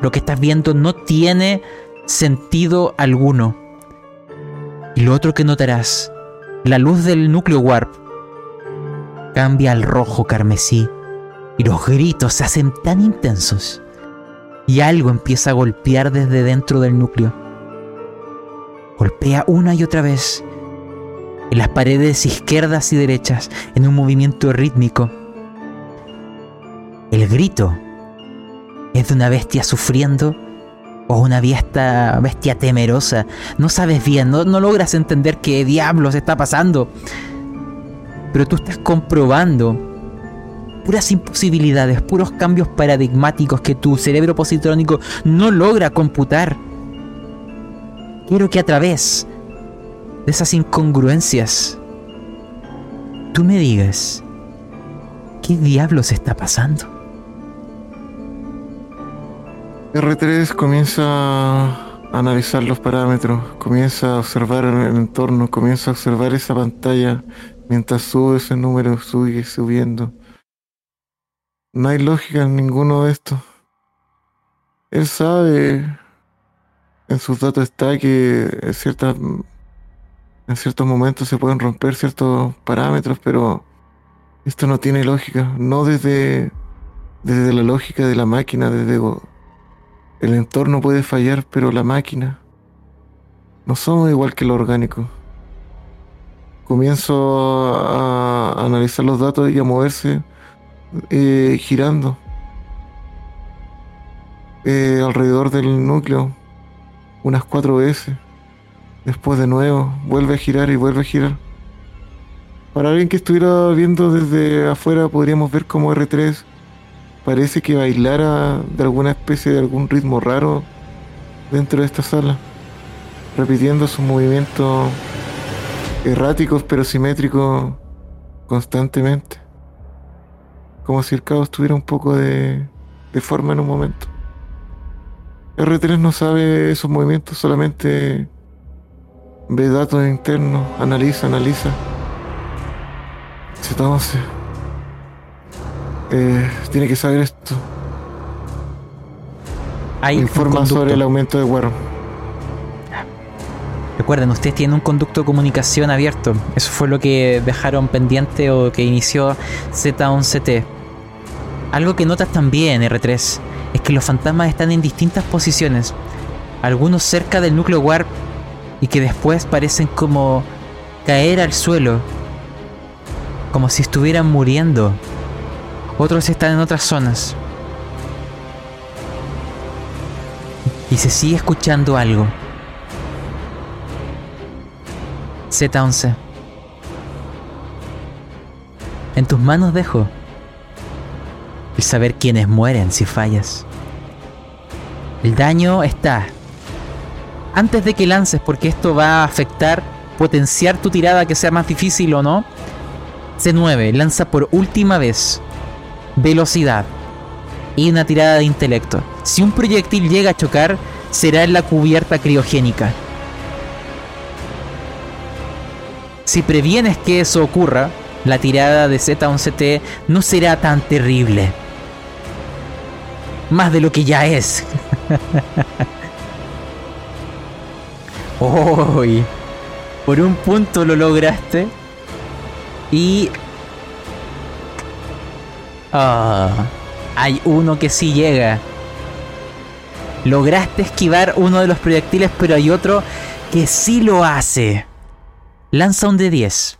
Speaker 1: Lo que estás viendo no tiene sentido alguno. Y lo otro que notarás, la luz del núcleo Warp cambia al rojo carmesí y los gritos se hacen tan intensos y algo empieza a golpear desde dentro del núcleo. Golpea una y otra vez en las paredes izquierdas y derechas, en un movimiento rítmico. El grito es de una bestia sufriendo o una bestia, bestia temerosa. No sabes bien, no, no logras entender qué diablos está pasando. Pero tú estás comprobando puras imposibilidades, puros cambios paradigmáticos que tu cerebro positrónico no logra computar. Quiero que a través de esas incongruencias tú me digas, ¿qué diablos está pasando?
Speaker 2: R3 comienza a analizar los parámetros, comienza a observar el entorno, comienza a observar esa pantalla mientras sube ese número, sigue subiendo. No hay lógica en ninguno de estos. Él sabe, en sus datos está que en, en ciertos momentos se pueden romper ciertos parámetros, pero esto no tiene lógica. No desde, desde la lógica de la máquina, desde el entorno puede fallar, pero la máquina. No somos igual que lo orgánico. Comienzo a analizar los datos y a moverse eh, girando eh, alrededor del núcleo unas cuatro veces. Después de nuevo, vuelve a girar y vuelve a girar. Para alguien que estuviera viendo desde afuera, podríamos ver como R3 parece que bailara de alguna especie de algún ritmo raro dentro de esta sala, repitiendo sus movimientos erráticos pero simétricos constantemente como si el caos tuviera un poco de, forma en un momento. R3 no sabe esos movimientos, solamente ve datos internos, analiza, analiza. Entonces, eh, tiene que saber esto.
Speaker 1: Hay
Speaker 2: Informa sobre el aumento de Warren.
Speaker 1: Recuerden, ustedes tienen un conducto de comunicación abierto. Eso fue lo que dejaron pendiente o que inició Z11T. Algo que notas también, R3, es que los fantasmas están en distintas posiciones. Algunos cerca del núcleo warp y que después parecen como caer al suelo. Como si estuvieran muriendo. Otros están en otras zonas. Y se sigue escuchando algo. Z11. En tus manos dejo el saber quiénes mueren si fallas. El daño está. Antes de que lances, porque esto va a afectar, potenciar tu tirada que sea más difícil o no. C9, lanza por última vez. Velocidad. Y una tirada de intelecto. Si un proyectil llega a chocar, será en la cubierta criogénica. Si previenes que eso ocurra, la tirada de Z11T no será tan terrible. Más de lo que ya es. Uy, por un punto lo lograste. Y... Ah, hay uno que sí llega. Lograste esquivar uno de los proyectiles, pero hay otro que sí lo hace. Lanza un de 10.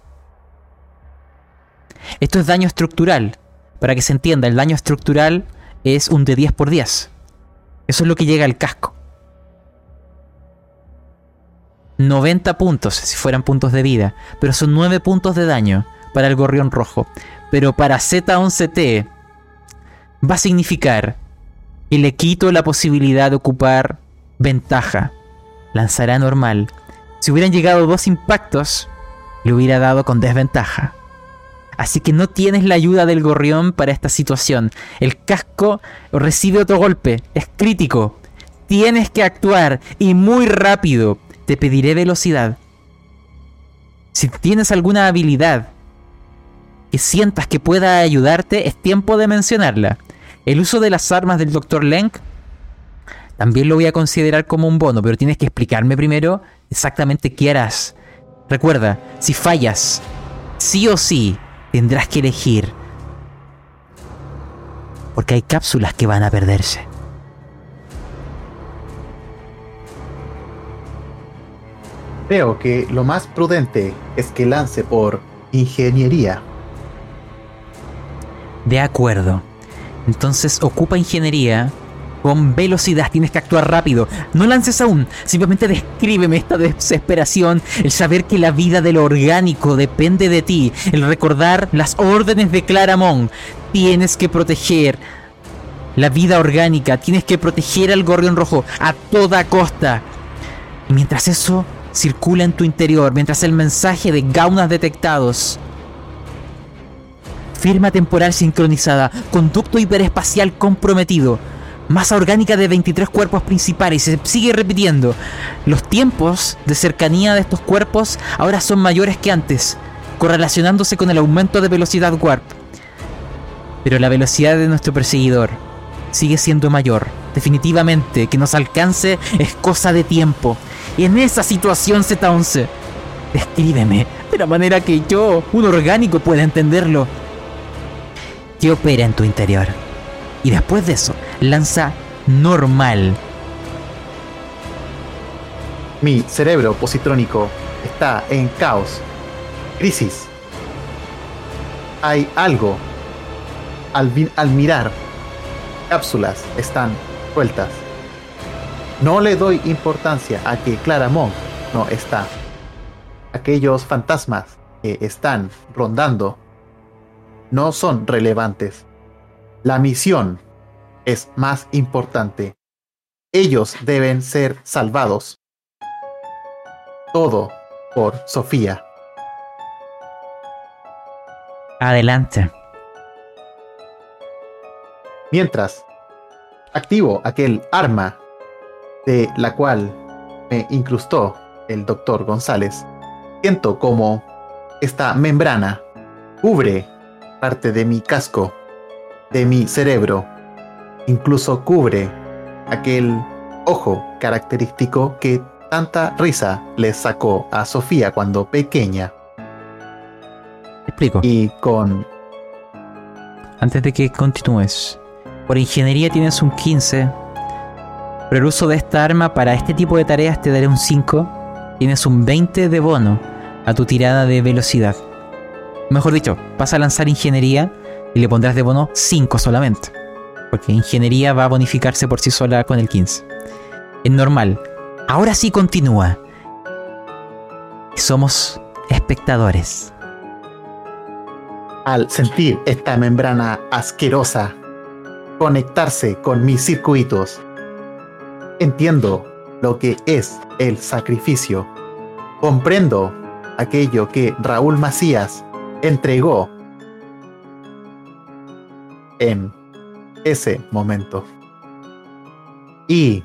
Speaker 1: Esto es daño estructural. Para que se entienda, el daño estructural es un de 10 por 10. Eso es lo que llega al casco. 90 puntos, si fueran puntos de vida. Pero son 9 puntos de daño para el gorrión rojo. Pero para Z11T va a significar que le quito la posibilidad de ocupar ventaja. Lanzará normal. Si hubieran llegado dos impactos, le hubiera dado con desventaja. Así que no tienes la ayuda del gorrión para esta situación. El casco recibe otro golpe. Es crítico. Tienes que actuar y muy rápido. Te pediré velocidad. Si tienes alguna habilidad que sientas que pueda ayudarte, es tiempo de mencionarla. El uso de las armas del Dr. Lenk también lo voy a considerar como un bono, pero tienes que explicarme primero exactamente qué harás. Recuerda, si fallas, sí o sí, tendrás que elegir. Porque hay cápsulas que van a perderse.
Speaker 4: Creo que lo más prudente es que lance por ingeniería.
Speaker 1: De acuerdo. Entonces ocupa ingeniería con velocidad. Tienes que actuar rápido. No lances aún. Simplemente descríbeme esta desesperación. El saber que la vida de lo orgánico depende de ti. El recordar las órdenes de Claramon. Tienes que proteger la vida orgánica. Tienes que proteger al gorrión rojo a toda costa. Y mientras eso circula en tu interior, mientras el mensaje de gaunas detectados firma temporal sincronizada, conducto hiperespacial comprometido, masa orgánica de 23 cuerpos principales, se sigue repitiendo. Los tiempos de cercanía de estos cuerpos ahora son mayores que antes, correlacionándose con el aumento de velocidad warp. Pero la velocidad de nuestro perseguidor sigue siendo mayor. Definitivamente, que nos alcance es cosa de tiempo. En esa situación Z11, descríbeme de la manera que yo, un orgánico, pueda entenderlo que opera en tu interior. Y después de eso, lanza normal.
Speaker 4: Mi cerebro positrónico está en caos. Crisis. Hay algo. Al, mirar, cápsulas están sueltas. No le doy importancia a que Claramont no está. Aquellos fantasmas que están rondando no son relevantes. La misión es más importante. Ellos deben ser salvados. Todo por Sofía.
Speaker 1: Adelante.
Speaker 4: Mientras activo aquel arma de la cual me incrustó el doctor González, siento como esta membrana cubre parte de mi casco, de mi cerebro, incluso cubre aquel ojo característico que tanta risa le sacó a Sofía cuando pequeña
Speaker 1: explico.
Speaker 4: y con
Speaker 1: Antes de que continúes. Por ingeniería tienes un 15. Pero el uso de esta arma para este tipo de tareas te daré un 5. Tienes un 20 de bono a tu tirada de velocidad. Mejor dicho, vas a lanzar ingeniería y le pondrás de bono 5 solamente. Porque ingeniería va a bonificarse por sí sola con el 15. Es normal. Ahora sí continúa. Somos espectadores.
Speaker 4: al sentir esta membrana asquerosa conectarse con mis circuitos, entiendo lo que es el sacrificio. Comprendo aquello que Raúl Macías entregó en ese momento. Y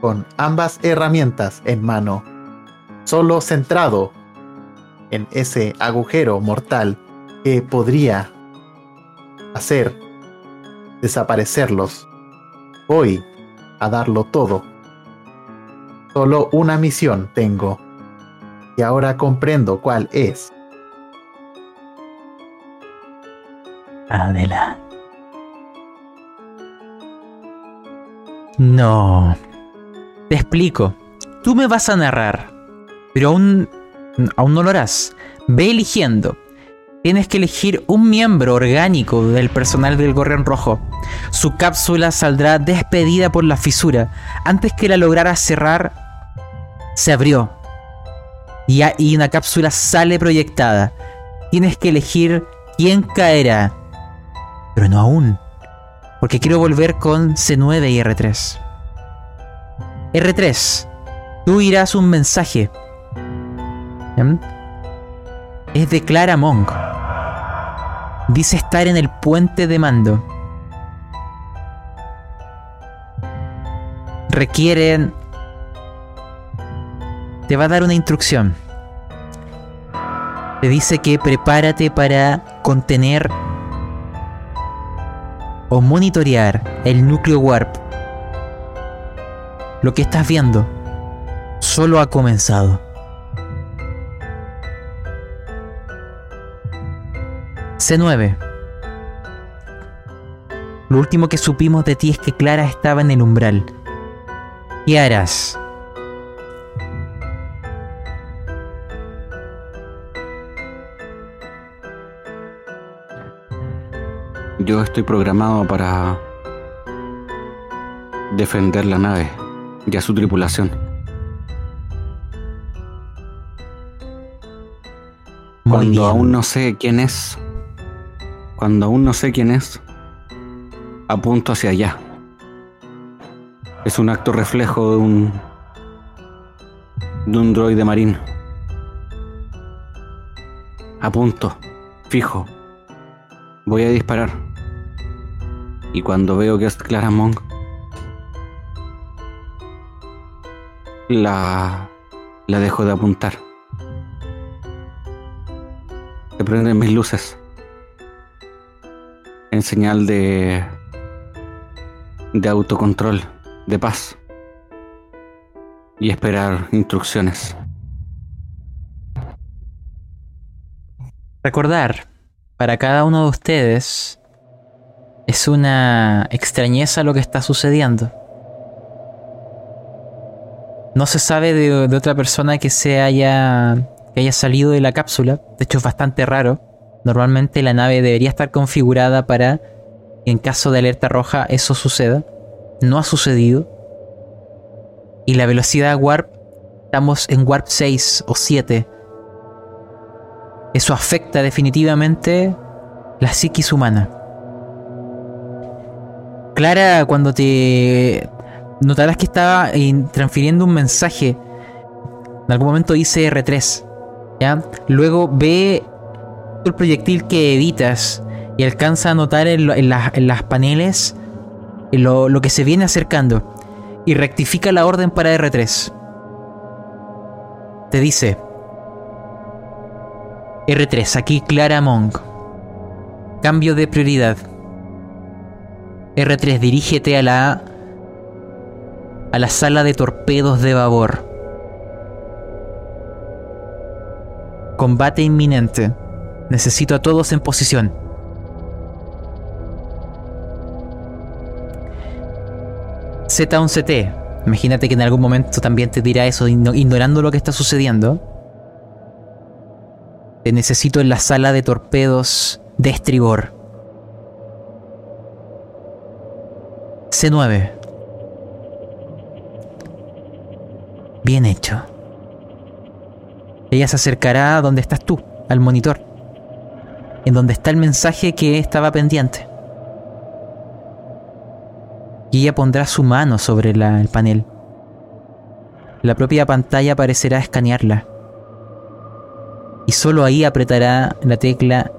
Speaker 4: con ambas herramientas en mano, solo centrado en ese agujero mortal que podría hacer desaparecerlos. Voy a darlo todo. Solo una misión tengo. Y ahora comprendo cuál es.
Speaker 1: Adela. No. Te explico. Tú me vas a narrar, pero aún, aún no lo harás. Ve eligiendo. Tienes que elegir un miembro orgánico del personal del Gorrión Rojo. Su cápsula saldrá despedida por la fisura. Antes que la lograra cerrar, se abrió. Y, y una cápsula sale proyectada. Tienes que elegir quién caerá. Pero no aún. Porque quiero volver con C9 y R3. R3. Tú irás un mensaje. ¿Mm? Es de Clara Monk. Dice estar en el puente de mando. Requieren... Te va a dar una instrucción. Te dice que prepárate para contener o monitorear el núcleo warp. Lo que estás viendo solo ha comenzado. C9. Lo último que supimos de ti es que Clara estaba en el umbral. ¿Qué harás?
Speaker 3: Yo estoy programado para defender la nave y a su tripulación.
Speaker 1: Muy
Speaker 3: Cuando
Speaker 1: bien.
Speaker 3: aún no sé quién es, cuando aún no sé quién es, apunto hacia allá. Es un acto reflejo de un de un droide marín. Apunto, fijo. Voy a disparar. Y cuando veo que es Clara Monk, la la dejo de apuntar. Se prenden mis luces. En señal de. de autocontrol, de paz. Y esperar instrucciones.
Speaker 1: Recordar, para cada uno de ustedes, es una extrañeza lo que está sucediendo. No se sabe de, de otra persona que se haya, que haya salido de la cápsula. De hecho, es bastante raro. Normalmente la nave debería estar configurada para que en caso de alerta roja eso suceda. No ha sucedido. Y la velocidad warp, estamos en warp 6 o 7. Eso afecta definitivamente la psiquis humana. Clara, cuando te notarás que estaba transfiriendo un mensaje, en algún momento dice R3, ¿ya? Luego ve el proyectil que evitas y alcanza a notar en, las- paneles lo, lo que se viene acercando y rectifica la orden para R3. Te dice, R3, aquí Clara Monk. Cambio de prioridad. R3, dirígete a la a la sala de torpedos de babor. Combate inminente. Necesito a todos en posición. Z11T. Imagínate que en algún momento también te dirá eso, igno- ignorando lo que está sucediendo. Te necesito en la sala de torpedos de estribor. C9. Bien hecho. Ella se acercará a donde estás tú, al monitor. En donde está el mensaje que estaba pendiente. Y ella pondrá su mano sobre el panel. La propia pantalla parecerá escanearla y solo ahí apretará la tecla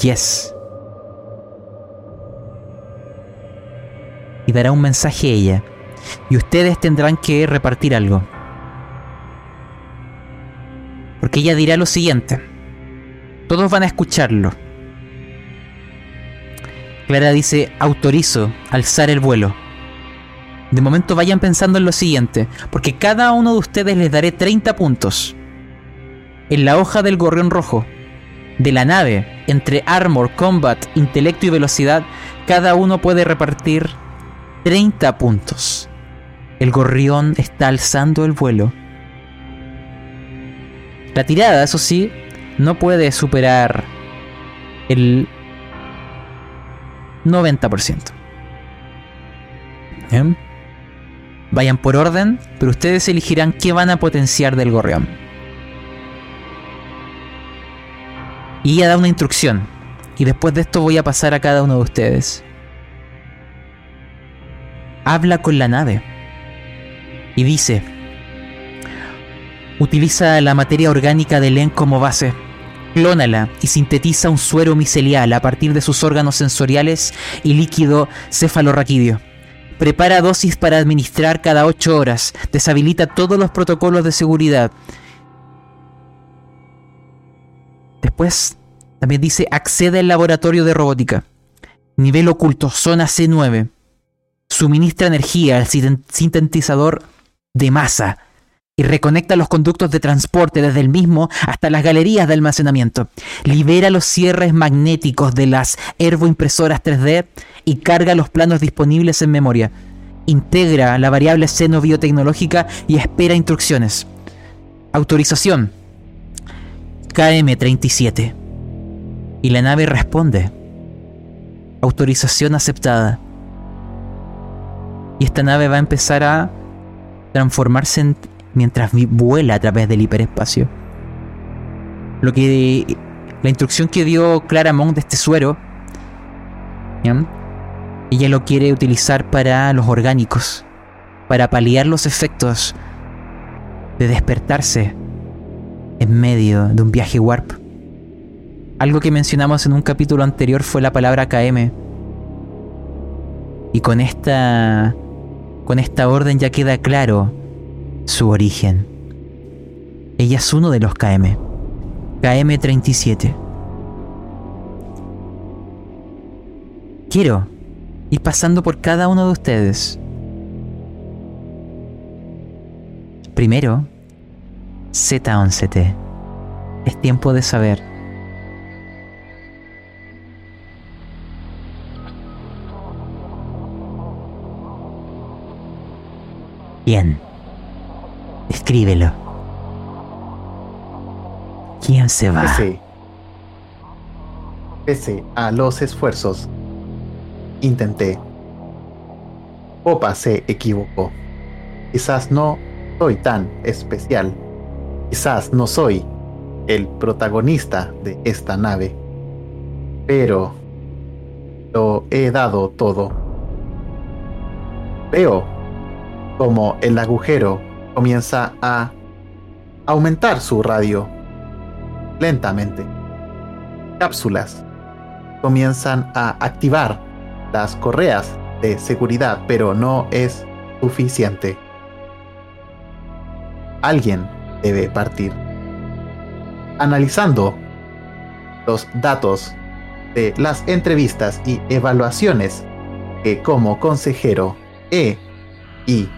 Speaker 1: Yes. Y dará un mensaje a ella. Y ustedes tendrán que repartir algo. Porque ella dirá lo siguiente. Todos van a escucharlo. Clara dice, autorizo alzar el vuelo. De momento vayan pensando en lo siguiente, porque cada uno de ustedes les daré 30 puntos en la hoja del gorrión rojo de la nave entre armor, combat, intelecto y velocidad, cada uno puede repartir 30 puntos. El gorrión está alzando el vuelo. La tirada, eso sí, no puede superar el 90%. ¿Bien? Vayan por orden, pero ustedes elegirán qué van a potenciar del gorrión. Y ella da una instrucción. Y después de esto voy a pasar a cada uno de ustedes. Habla con la nave. Y dice, utiliza la materia orgánica de Len como base. Clónala y sintetiza un suero micelial a partir de sus órganos sensoriales y líquido cefalorraquídeo. Prepara dosis para administrar cada 8 horas. Deshabilita todos los protocolos de seguridad. Después también dice accede al laboratorio de robótica. Nivel oculto, zona C9. Suministra energía al sintetizador de masa y reconecta los conductos de transporte desde el mismo hasta las galerías de almacenamiento. Libera los cierres magnéticos de las herboimpresoras 3D y carga los planos disponibles en memoria. Integra la variable seno biotecnológica y espera instrucciones. Autorización. KM-37. Y la nave responde. Autorización aceptada. Y esta nave va a empezar a transformarse en- mientras vuela a través del hiperespacio. Lo que. La instrucción que dio Clara Monk de este suero. Ella lo quiere utilizar para los orgánicos. Para paliar los efectos de despertarse en medio de un viaje warp. Algo que mencionamos en un capítulo anterior fue la palabra KM. Y con esta. Con esta orden ya queda claro su origen. Ella es uno de los KM. KM37. Quiero ir pasando por cada uno de ustedes. Primero, Z11T. Es tiempo de saber. Bien. Escríbelo. ¿Quién se va?
Speaker 4: Pese, pese a los esfuerzos, intenté. Popa se equivocó. Quizás no soy tan especial. Quizás no soy el protagonista de esta nave. Pero lo he dado todo. Veo como el agujero comienza a aumentar su radio lentamente. Cápsulas comienzan a activar las correas de seguridad, pero no es suficiente. Alguien debe partir. Analizando los datos de las entrevistas y evaluaciones que como consejero he y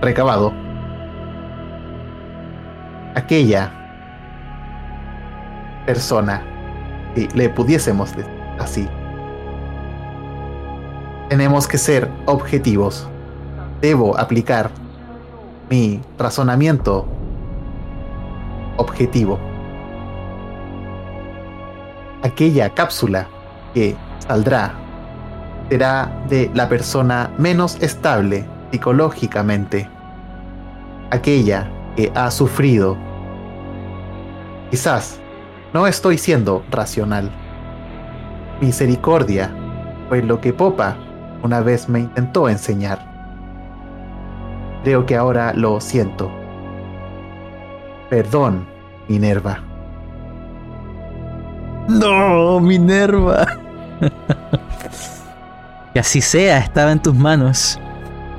Speaker 4: recabado, aquella persona, si le pudiésemos decir así. Tenemos que ser objetivos. Debo aplicar mi razonamiento objetivo. Aquella cápsula que saldrá será de la persona menos estable psicológicamente. Aquella que ha sufrido Quizás no estoy siendo racional. Misericordia fue lo que Popa una vez me intentó enseñar. Creo que ahora lo siento. Perdón, Minerva.
Speaker 1: No, Minerva. que así sea, estaba en tus manos.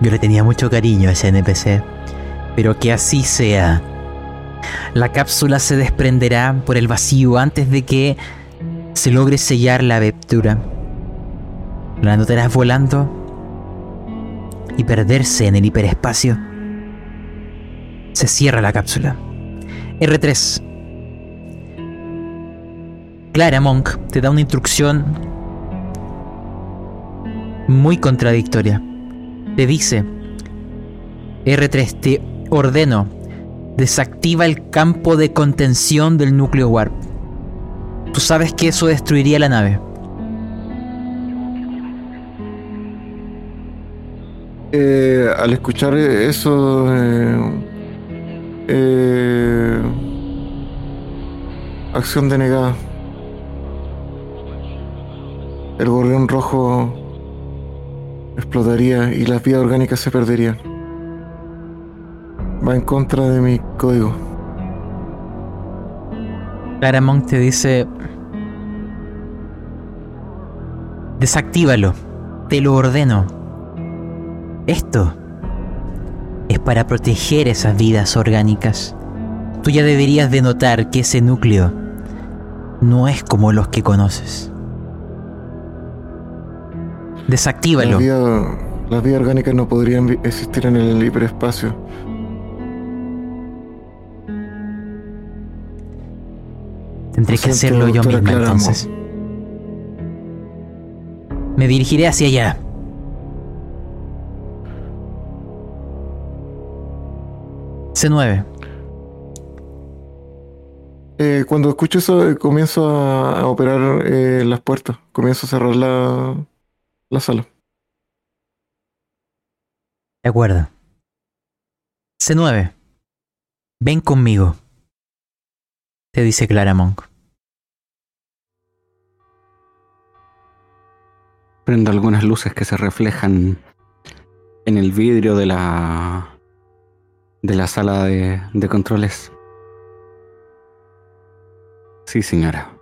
Speaker 1: Yo le tenía mucho cariño a ese NPC. Pero que así sea. La cápsula se desprenderá por el vacío antes de que se logre sellar la abertura. La notarás volando y perderse en el hiperespacio. Se cierra la cápsula. R3. Clara Monk te da una instrucción muy contradictoria. Te dice, R3, te ordeno, desactiva el campo de contención del núcleo warp. Tú sabes que eso destruiría la nave.
Speaker 2: Eh, al escuchar eso, eh, eh, acción denegada. El gorrión rojo explotaría y las vías orgánicas se perderían. Va en contra de mi código.
Speaker 1: Claramont te dice, desactívalo, te lo ordeno. Esto es para proteger esas vidas orgánicas. Tú ya deberías de notar que ese núcleo no es como los que conoces. Desactívalo.
Speaker 2: Las vías, las vías orgánicas no podrían existir en el hiperespacio.
Speaker 1: Tendré que hacerlo yo
Speaker 2: Claramo.
Speaker 1: entonces. Me dirigiré hacia allá. C9.
Speaker 2: Eh, cuando escucho eso, eh, comienzo a, a operar eh, las puertas. Comienzo a cerrar la, la sala.
Speaker 1: De acuerdo. C9. Ven conmigo. Te dice Clara Monk.
Speaker 3: Prendo algunas luces que se reflejan en el vidrio de la de la sala de, de controles. Sí, señora.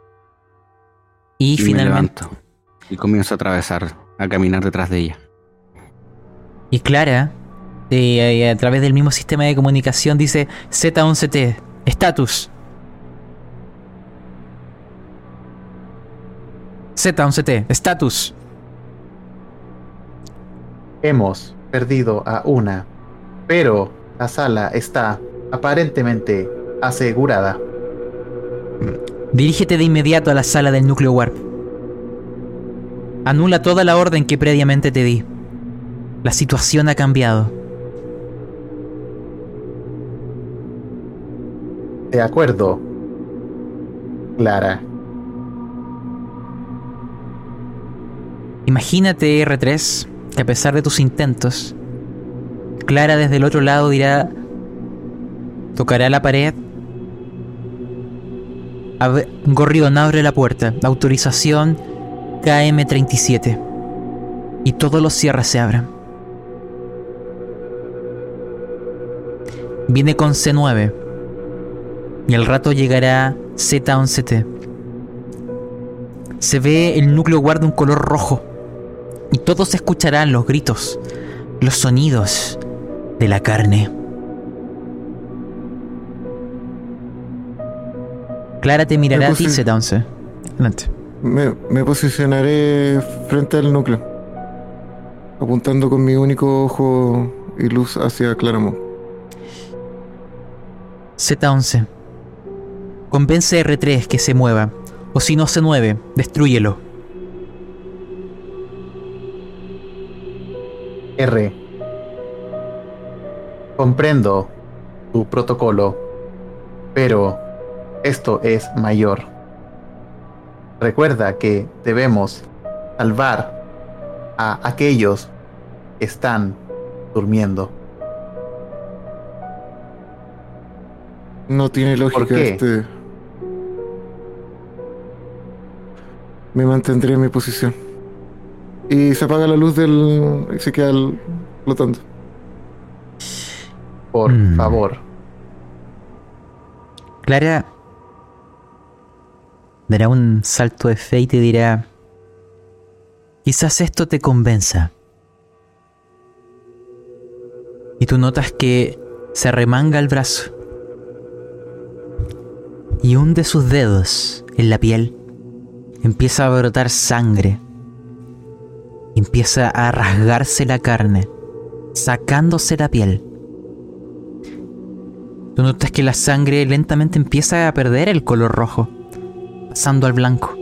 Speaker 1: Y,
Speaker 3: Y me
Speaker 1: finalmente.
Speaker 3: levanto y comienzo a atravesar, a caminar detrás de ella.
Speaker 1: Y Clara, eh, eh, a través del mismo sistema de comunicación, dice Z11T, estatus. Z11T, estatus.
Speaker 4: Hemos perdido a una, pero la sala está aparentemente asegurada.
Speaker 1: Dirígete de inmediato a la sala del núcleo warp. Anula toda la orden que previamente te di. La situación ha cambiado.
Speaker 4: De acuerdo. Clara.
Speaker 1: Imagínate, R3, que a pesar de tus intentos, Clara desde el otro lado dirá, tocará la pared. Gorrión abre la puerta. Autorización KM37. Y todos los cierres se abren. Viene con C9. Y al rato llegará Z11T. Se ve el núcleo guarda un color rojo. Y todos escucharán los gritos, los sonidos de la carne. Clara te mirará a ti,
Speaker 2: puse-
Speaker 1: Z11. Adelante.
Speaker 2: Me, me posicionaré frente al núcleo, apuntando con mi único ojo y luz hacia Claremont.
Speaker 1: Z11. Convence a R3 que se mueva. O si no se mueve, destrúyelo.
Speaker 4: R. Comprendo tu protocolo, pero esto es mayor. Recuerda que debemos salvar a aquellos que están durmiendo.
Speaker 2: No tiene lógica
Speaker 4: qué?
Speaker 2: este. Me mantendré en mi posición. Y se apaga la luz del. y se queda el- flotando.
Speaker 4: Por
Speaker 1: Mm.
Speaker 4: favor.
Speaker 1: Clara dará un salto de fe y te dirá, quizás esto te convenza. Y tú notas que se remanga el brazo y hunde sus dedos en la piel. Empieza a brotar sangre. Empieza a rasgarse la carne, sacándose la piel. Tú notas que la sangre lentamente empieza a perder el color rojo, pasando al blanco.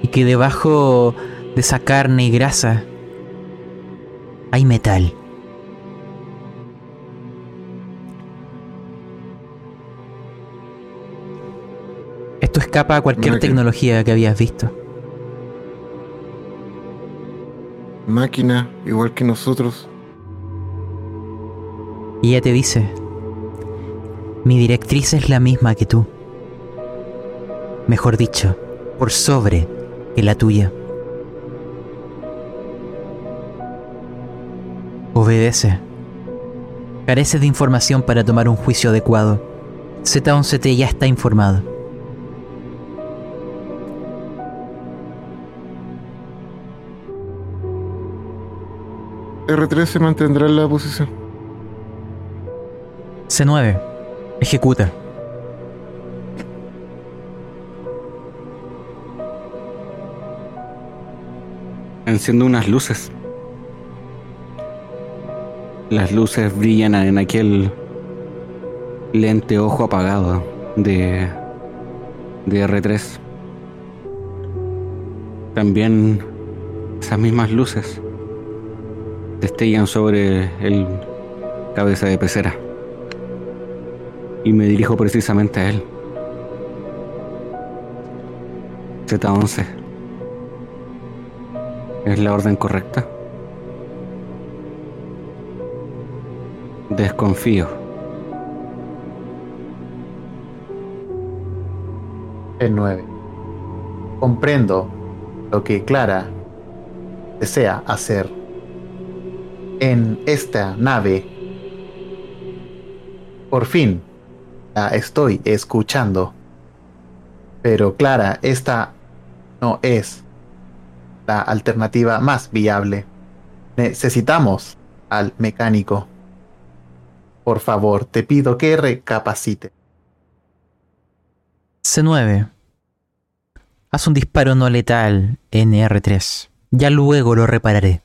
Speaker 1: Y que debajo de esa carne y grasa hay metal. Esto escapa a cualquier
Speaker 2: Máquina.
Speaker 1: tecnología que habías visto.
Speaker 2: Máquina, igual que nosotros.
Speaker 1: Y ella te dice, mi directriz es la misma que tú. Mejor dicho, por sobre que la tuya. Obedece. Careces de información para tomar un juicio adecuado. Z11T ya está informado.
Speaker 2: R3 se mantendrá en la posición.
Speaker 1: C9. Ejecuta.
Speaker 3: Enciendo unas luces. Las luces brillan en aquel lente ojo apagado de, de R3. También esas mismas luces destellan sobre el cabeza de pecera. Y me dirijo precisamente a él. Z11. ¿Es la orden correcta? Desconfío.
Speaker 4: El 9. Comprendo lo que Clara desea hacer en esta nave. Por fin la estoy escuchando. Pero Clara, esta no es la alternativa más viable. Necesitamos al mecánico. Por favor, te pido que recapacite.
Speaker 1: C9. Haz un disparo no letal en R3. Ya luego lo repararé.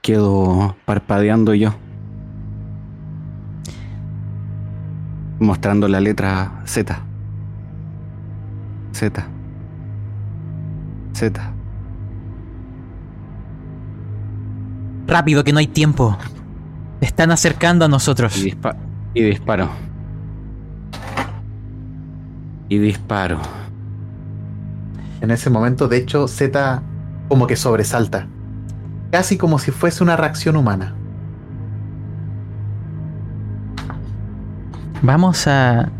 Speaker 3: Quedo parpadeando yo. Mostrando la letra Z. Z. Z.
Speaker 1: Rápido, que no hay tiempo. Están acercando a nosotros.
Speaker 3: Y, dispa- y disparo. Y disparo.
Speaker 4: En ese momento, de hecho, Z como que sobresalta. Casi como si fuese una reacción humana.
Speaker 1: Vamos a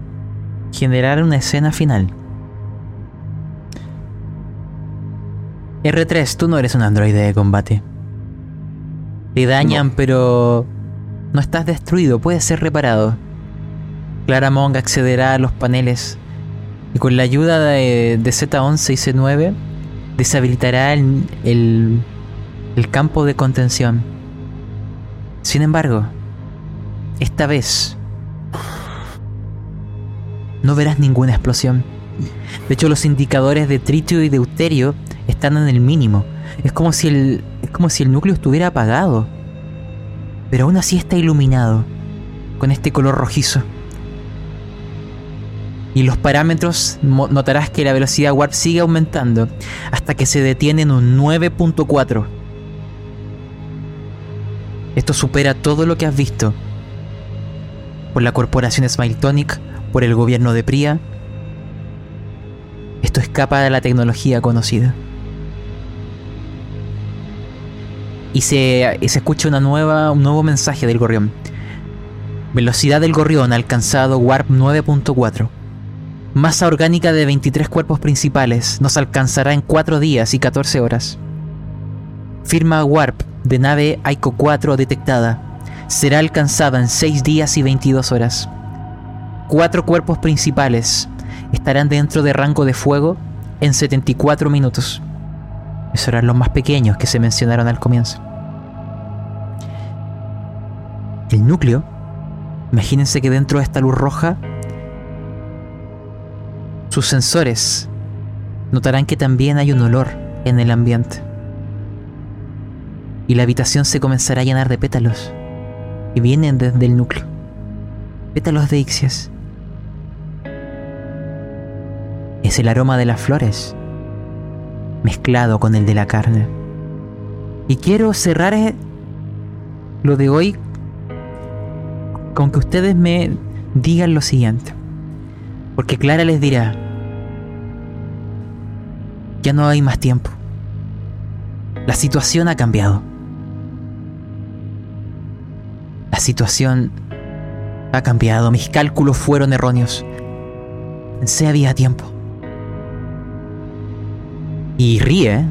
Speaker 1: generar una escena final. R3, tú no eres un androide de combate. Te dañan, pero no estás destruido, puedes ser reparado. Clara Monk accederá a los paneles y con la ayuda de, de Z11 y C9 deshabilitará el, el, el campo de contención. Sin embargo, esta vez no verás ninguna explosión. De hecho, los indicadores de tritio y deuterio están en el mínimo. Es como si el, es como si el núcleo estuviera apagado. Pero aún así está iluminado con este color rojizo. Y los parámetros notarás que la velocidad warp sigue aumentando hasta que se detiene en un 9.4. Esto supera todo lo que has visto por la corporación Smiletonic, por el gobierno de Pria. Esto escapa de la tecnología conocida. Y se, se escucha una nueva, un nuevo mensaje del gorrión. Velocidad del gorrión alcanzado Warp 9.4. Masa orgánica de 23 cuerpos principales nos alcanzará en 4 días y 14 horas. Firma Warp de nave Aiko 4 detectada. Será alcanzada en 6 días y 22 horas. Cuatro cuerpos principales estarán dentro de rango de fuego en 74 minutos. Esos eran los más pequeños que se mencionaron al comienzo. El núcleo, imagínense que dentro de esta luz roja, sus sensores notarán que también hay un olor en el ambiente. Y la habitación se comenzará a llenar de pétalos que vienen desde el núcleo. Pétalos de Ixias. Es el aroma de las flores mezclado con el de la carne. Y quiero cerrar eh, lo de hoy con que ustedes me digan lo siguiente. Porque Clara les dirá, ya no hay más tiempo. La situación ha cambiado. La situación ha cambiado. Mis cálculos fueron erróneos. Pensé había tiempo. Y ríe.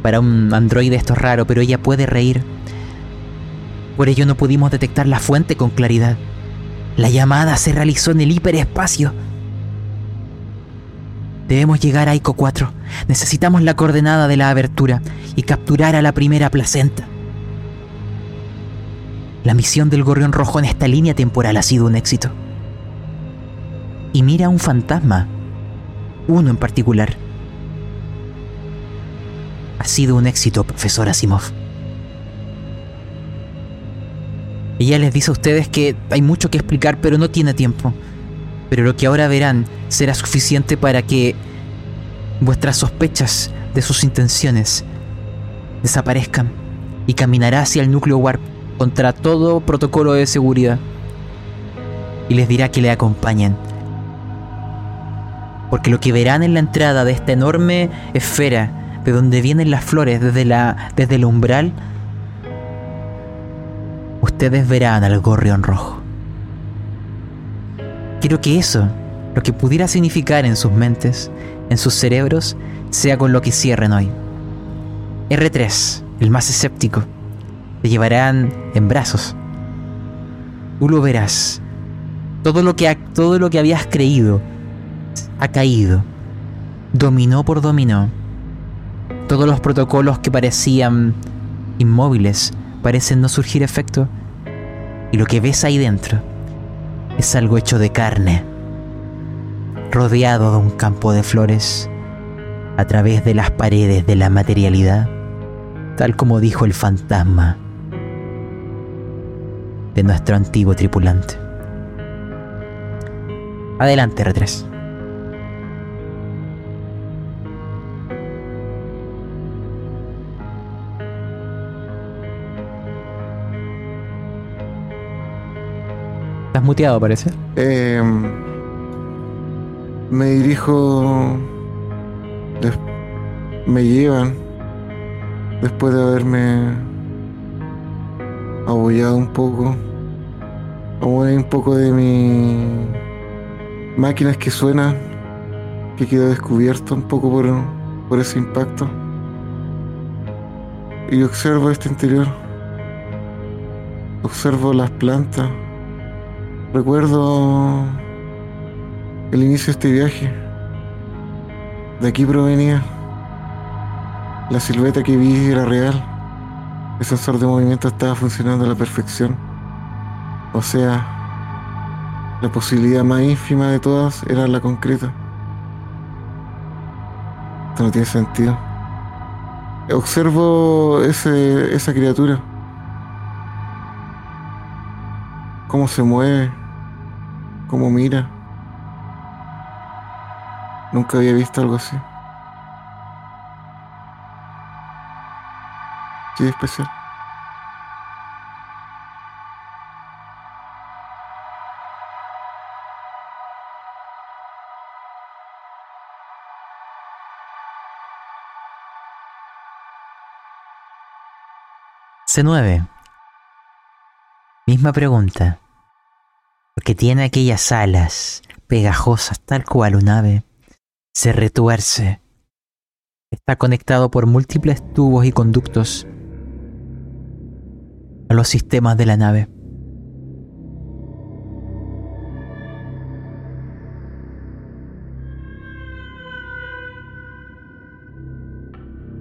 Speaker 1: Para un androide esto es raro, pero ella puede reír. Por ello no pudimos detectar la fuente con claridad. La llamada se realizó en el hiperespacio. Debemos llegar a Ico 4. Necesitamos la coordenada de la abertura y capturar a la primera placenta. La misión del gorrión rojo en esta línea temporal ha sido un éxito. Y mira a un fantasma. Uno en particular. Ha sido un éxito, profesor Asimov. Ella les dice a ustedes que hay mucho que explicar, pero no tiene tiempo. Pero lo que ahora verán será suficiente para que vuestras sospechas de sus intenciones desaparezcan y caminará hacia el núcleo Warp contra todo protocolo de seguridad y les dirá que le acompañen. Porque lo que verán en la entrada de esta enorme esfera de donde vienen las flores desde, la, desde el umbral, ustedes verán al gorrión rojo. Quiero que eso, lo que pudiera significar en sus mentes, en sus cerebros, sea con lo que cierren hoy. R3, el más escéptico, te llevarán en brazos. Tú lo verás. Todo lo que, todo lo que habías creído ha caído. Dominó por dominó. Todos los protocolos que parecían inmóviles parecen no surgir efecto. Y lo que ves ahí dentro es algo hecho de carne, rodeado de un campo de flores, a través de las paredes de la materialidad, tal como dijo el fantasma de nuestro antiguo tripulante. Adelante, R3. Estás muteado, parece.
Speaker 2: Eh, me dirijo. me llevan. Después de haberme. abollado un poco. Hay un poco de mi. máquinas que suenan. Que quedó descubierto un poco por, por ese impacto. Y observo este interior. Observo las plantas. Recuerdo el inicio de este viaje. De aquí provenía. La silueta que vi era real. El sensor de movimiento estaba funcionando a la perfección. O sea, la posibilidad más ínfima de todas era la concreta. Esto no tiene sentido. Observo ese, esa criatura. Cómo se mueve. Cómo mira. Nunca había visto algo así. Sí, especial.
Speaker 1: C9. Misma pregunta. Porque tiene aquellas alas pegajosas tal cual un ave. Se retuerce. Está conectado por múltiples tubos y conductos a los sistemas de la nave.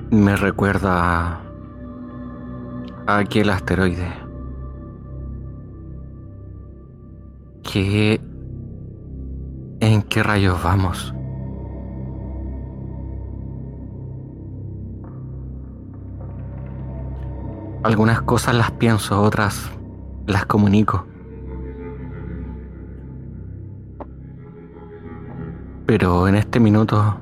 Speaker 3: Me recuerda a, aquel asteroide. ¿Qué... ¿En qué rayos vamos? Algunas cosas las pienso, otras las comunico. Pero en este minuto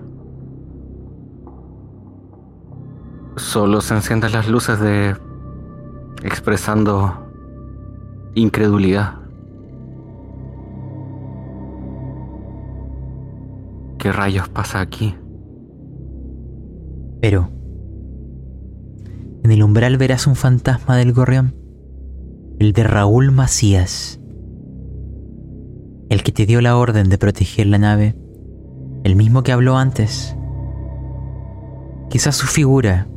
Speaker 3: solo se encienden las luces de expresando incredulidad. ¿Qué rayos pasa aquí?
Speaker 1: Pero en el umbral verás un fantasma del gorrión, el de Raúl Macías, el que te dio la orden de proteger la nave, el mismo que habló antes. Quizás su figura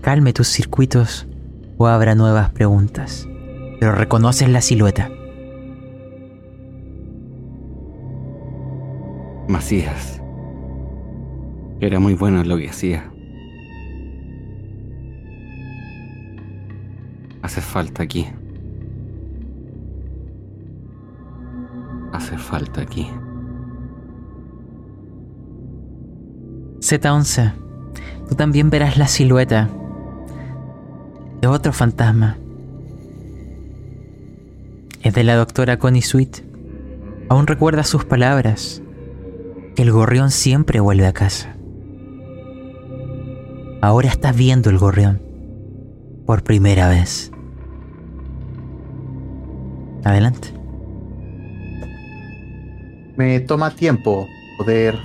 Speaker 1: calme tus circuitos o abra nuevas preguntas, pero reconoces la silueta.
Speaker 3: Macías. Era muy bueno en lo que hacía. Hace falta aquí. Hace falta aquí.
Speaker 1: Z11, tú también verás la silueta de otro fantasma. Es de la doctora Connie Sweet. Aún recuerda sus palabras, el gorrión siempre vuelve a casa. Ahora estás viendo el gorrión. Por primera vez. Adelante.
Speaker 4: Me toma tiempo poder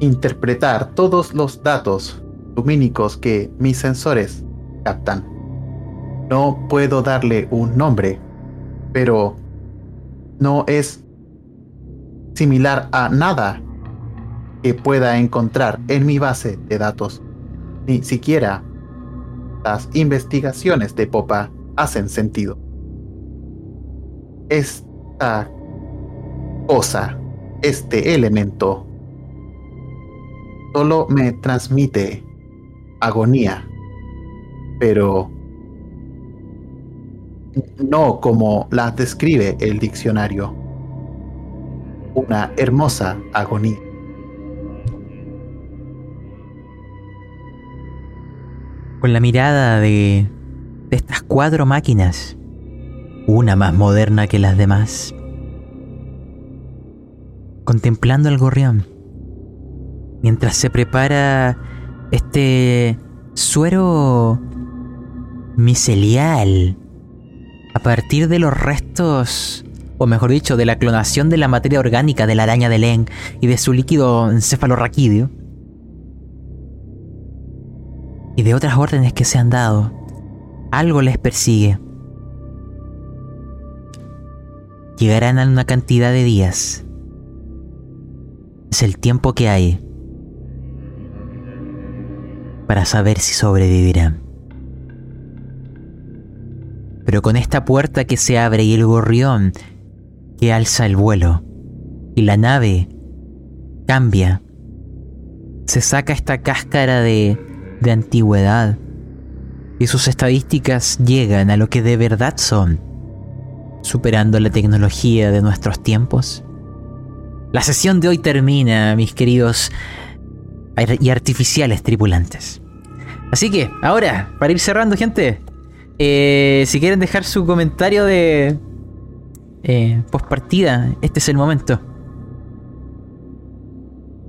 Speaker 4: interpretar todos los datos lumínicos que mis sensores captan. No puedo darle un nombre, pero no es similar a nada que pueda encontrar en mi base de datos. Ni siquiera las investigaciones de Popa hacen sentido. Esta cosa, este elemento, solo me transmite agonía, pero no como la describe el diccionario. Una hermosa agonía.
Speaker 1: Con la mirada de, de estas cuatro máquinas, una más moderna que las demás, contemplando al gorrión, mientras se prepara este suero micelial a partir de los restos, o mejor dicho, de la clonación de la materia orgánica de la araña de Len y de su líquido encefalorraquídeo, y de otras órdenes que se han dado, algo les persigue. Llegarán a una cantidad de días. Es el tiempo que hay para saber si sobrevivirán. Pero con esta puerta que se abre y el gorrión que alza el vuelo y la nave cambia, se saca esta cáscara de, de antigüedad y sus estadísticas llegan a lo que de verdad son, superando la tecnología de nuestros tiempos. La sesión de hoy termina, mis queridos y artificiales tripulantes. Así que, ahora, para ir cerrando, gente, eh, si quieren dejar su comentario de eh, post partida, este es el momento.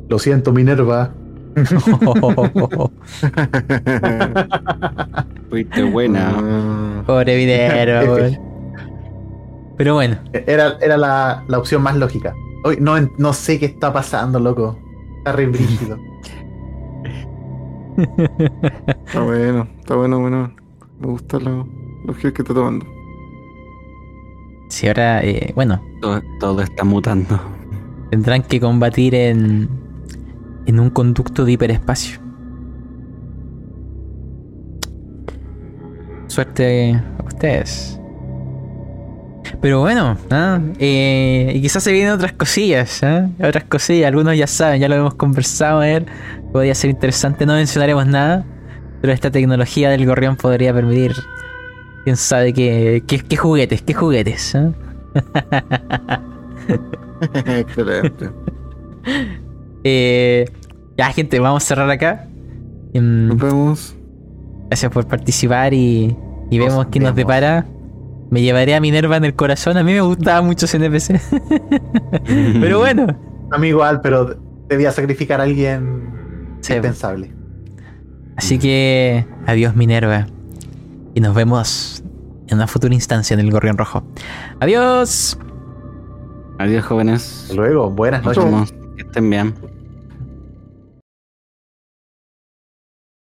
Speaker 4: Lo siento, Minerva.
Speaker 3: Fuiste buena.
Speaker 2: Ah,
Speaker 1: Pobre Minerva. Pero bueno,
Speaker 4: Era, era la, la opción más lógica. Hoy no, no sé qué está pasando, loco. Está re brígido.
Speaker 2: está bueno, está bueno, bueno. Me gusta lo- los giros que está tomando.
Speaker 1: Si ahora, eh, bueno,
Speaker 3: Todo, todo está mutando.
Speaker 1: tendrán que combatir en, en un conducto de hiperespacio. Suerte a ustedes. Pero bueno, ¿ah? Eh, y quizás se vienen otras cosillas, ¿ah? otras cosillas, algunos ya saben, ya lo hemos conversado, a ver, podría ser interesante, no mencionaremos nada, pero esta tecnología del gorrión podría permitir, quién sabe qué, qué, qué juguetes, qué juguetes. ¿ah?
Speaker 2: Excelente.
Speaker 1: Eh, ya, gente, vamos a cerrar acá. Em,
Speaker 2: Nos vemos.
Speaker 1: gracias por participar y, y
Speaker 4: Nos
Speaker 1: vemos qué nos depara. Me llevaré a Minerva en el corazón. A mí me gustaba mucho ese NPC. Pero bueno,
Speaker 4: A mí igual, pero debía sacrificar a alguien
Speaker 1: Sí.
Speaker 4: indispensable.
Speaker 1: así que adiós, Minerva. Y nos vemos en una futura instancia en el Gorrión Rojo. Adiós.
Speaker 3: Adiós, jóvenes.
Speaker 4: Hasta luego, buenas
Speaker 3: Nos
Speaker 4: noches.
Speaker 3: vemos. Que estén bien.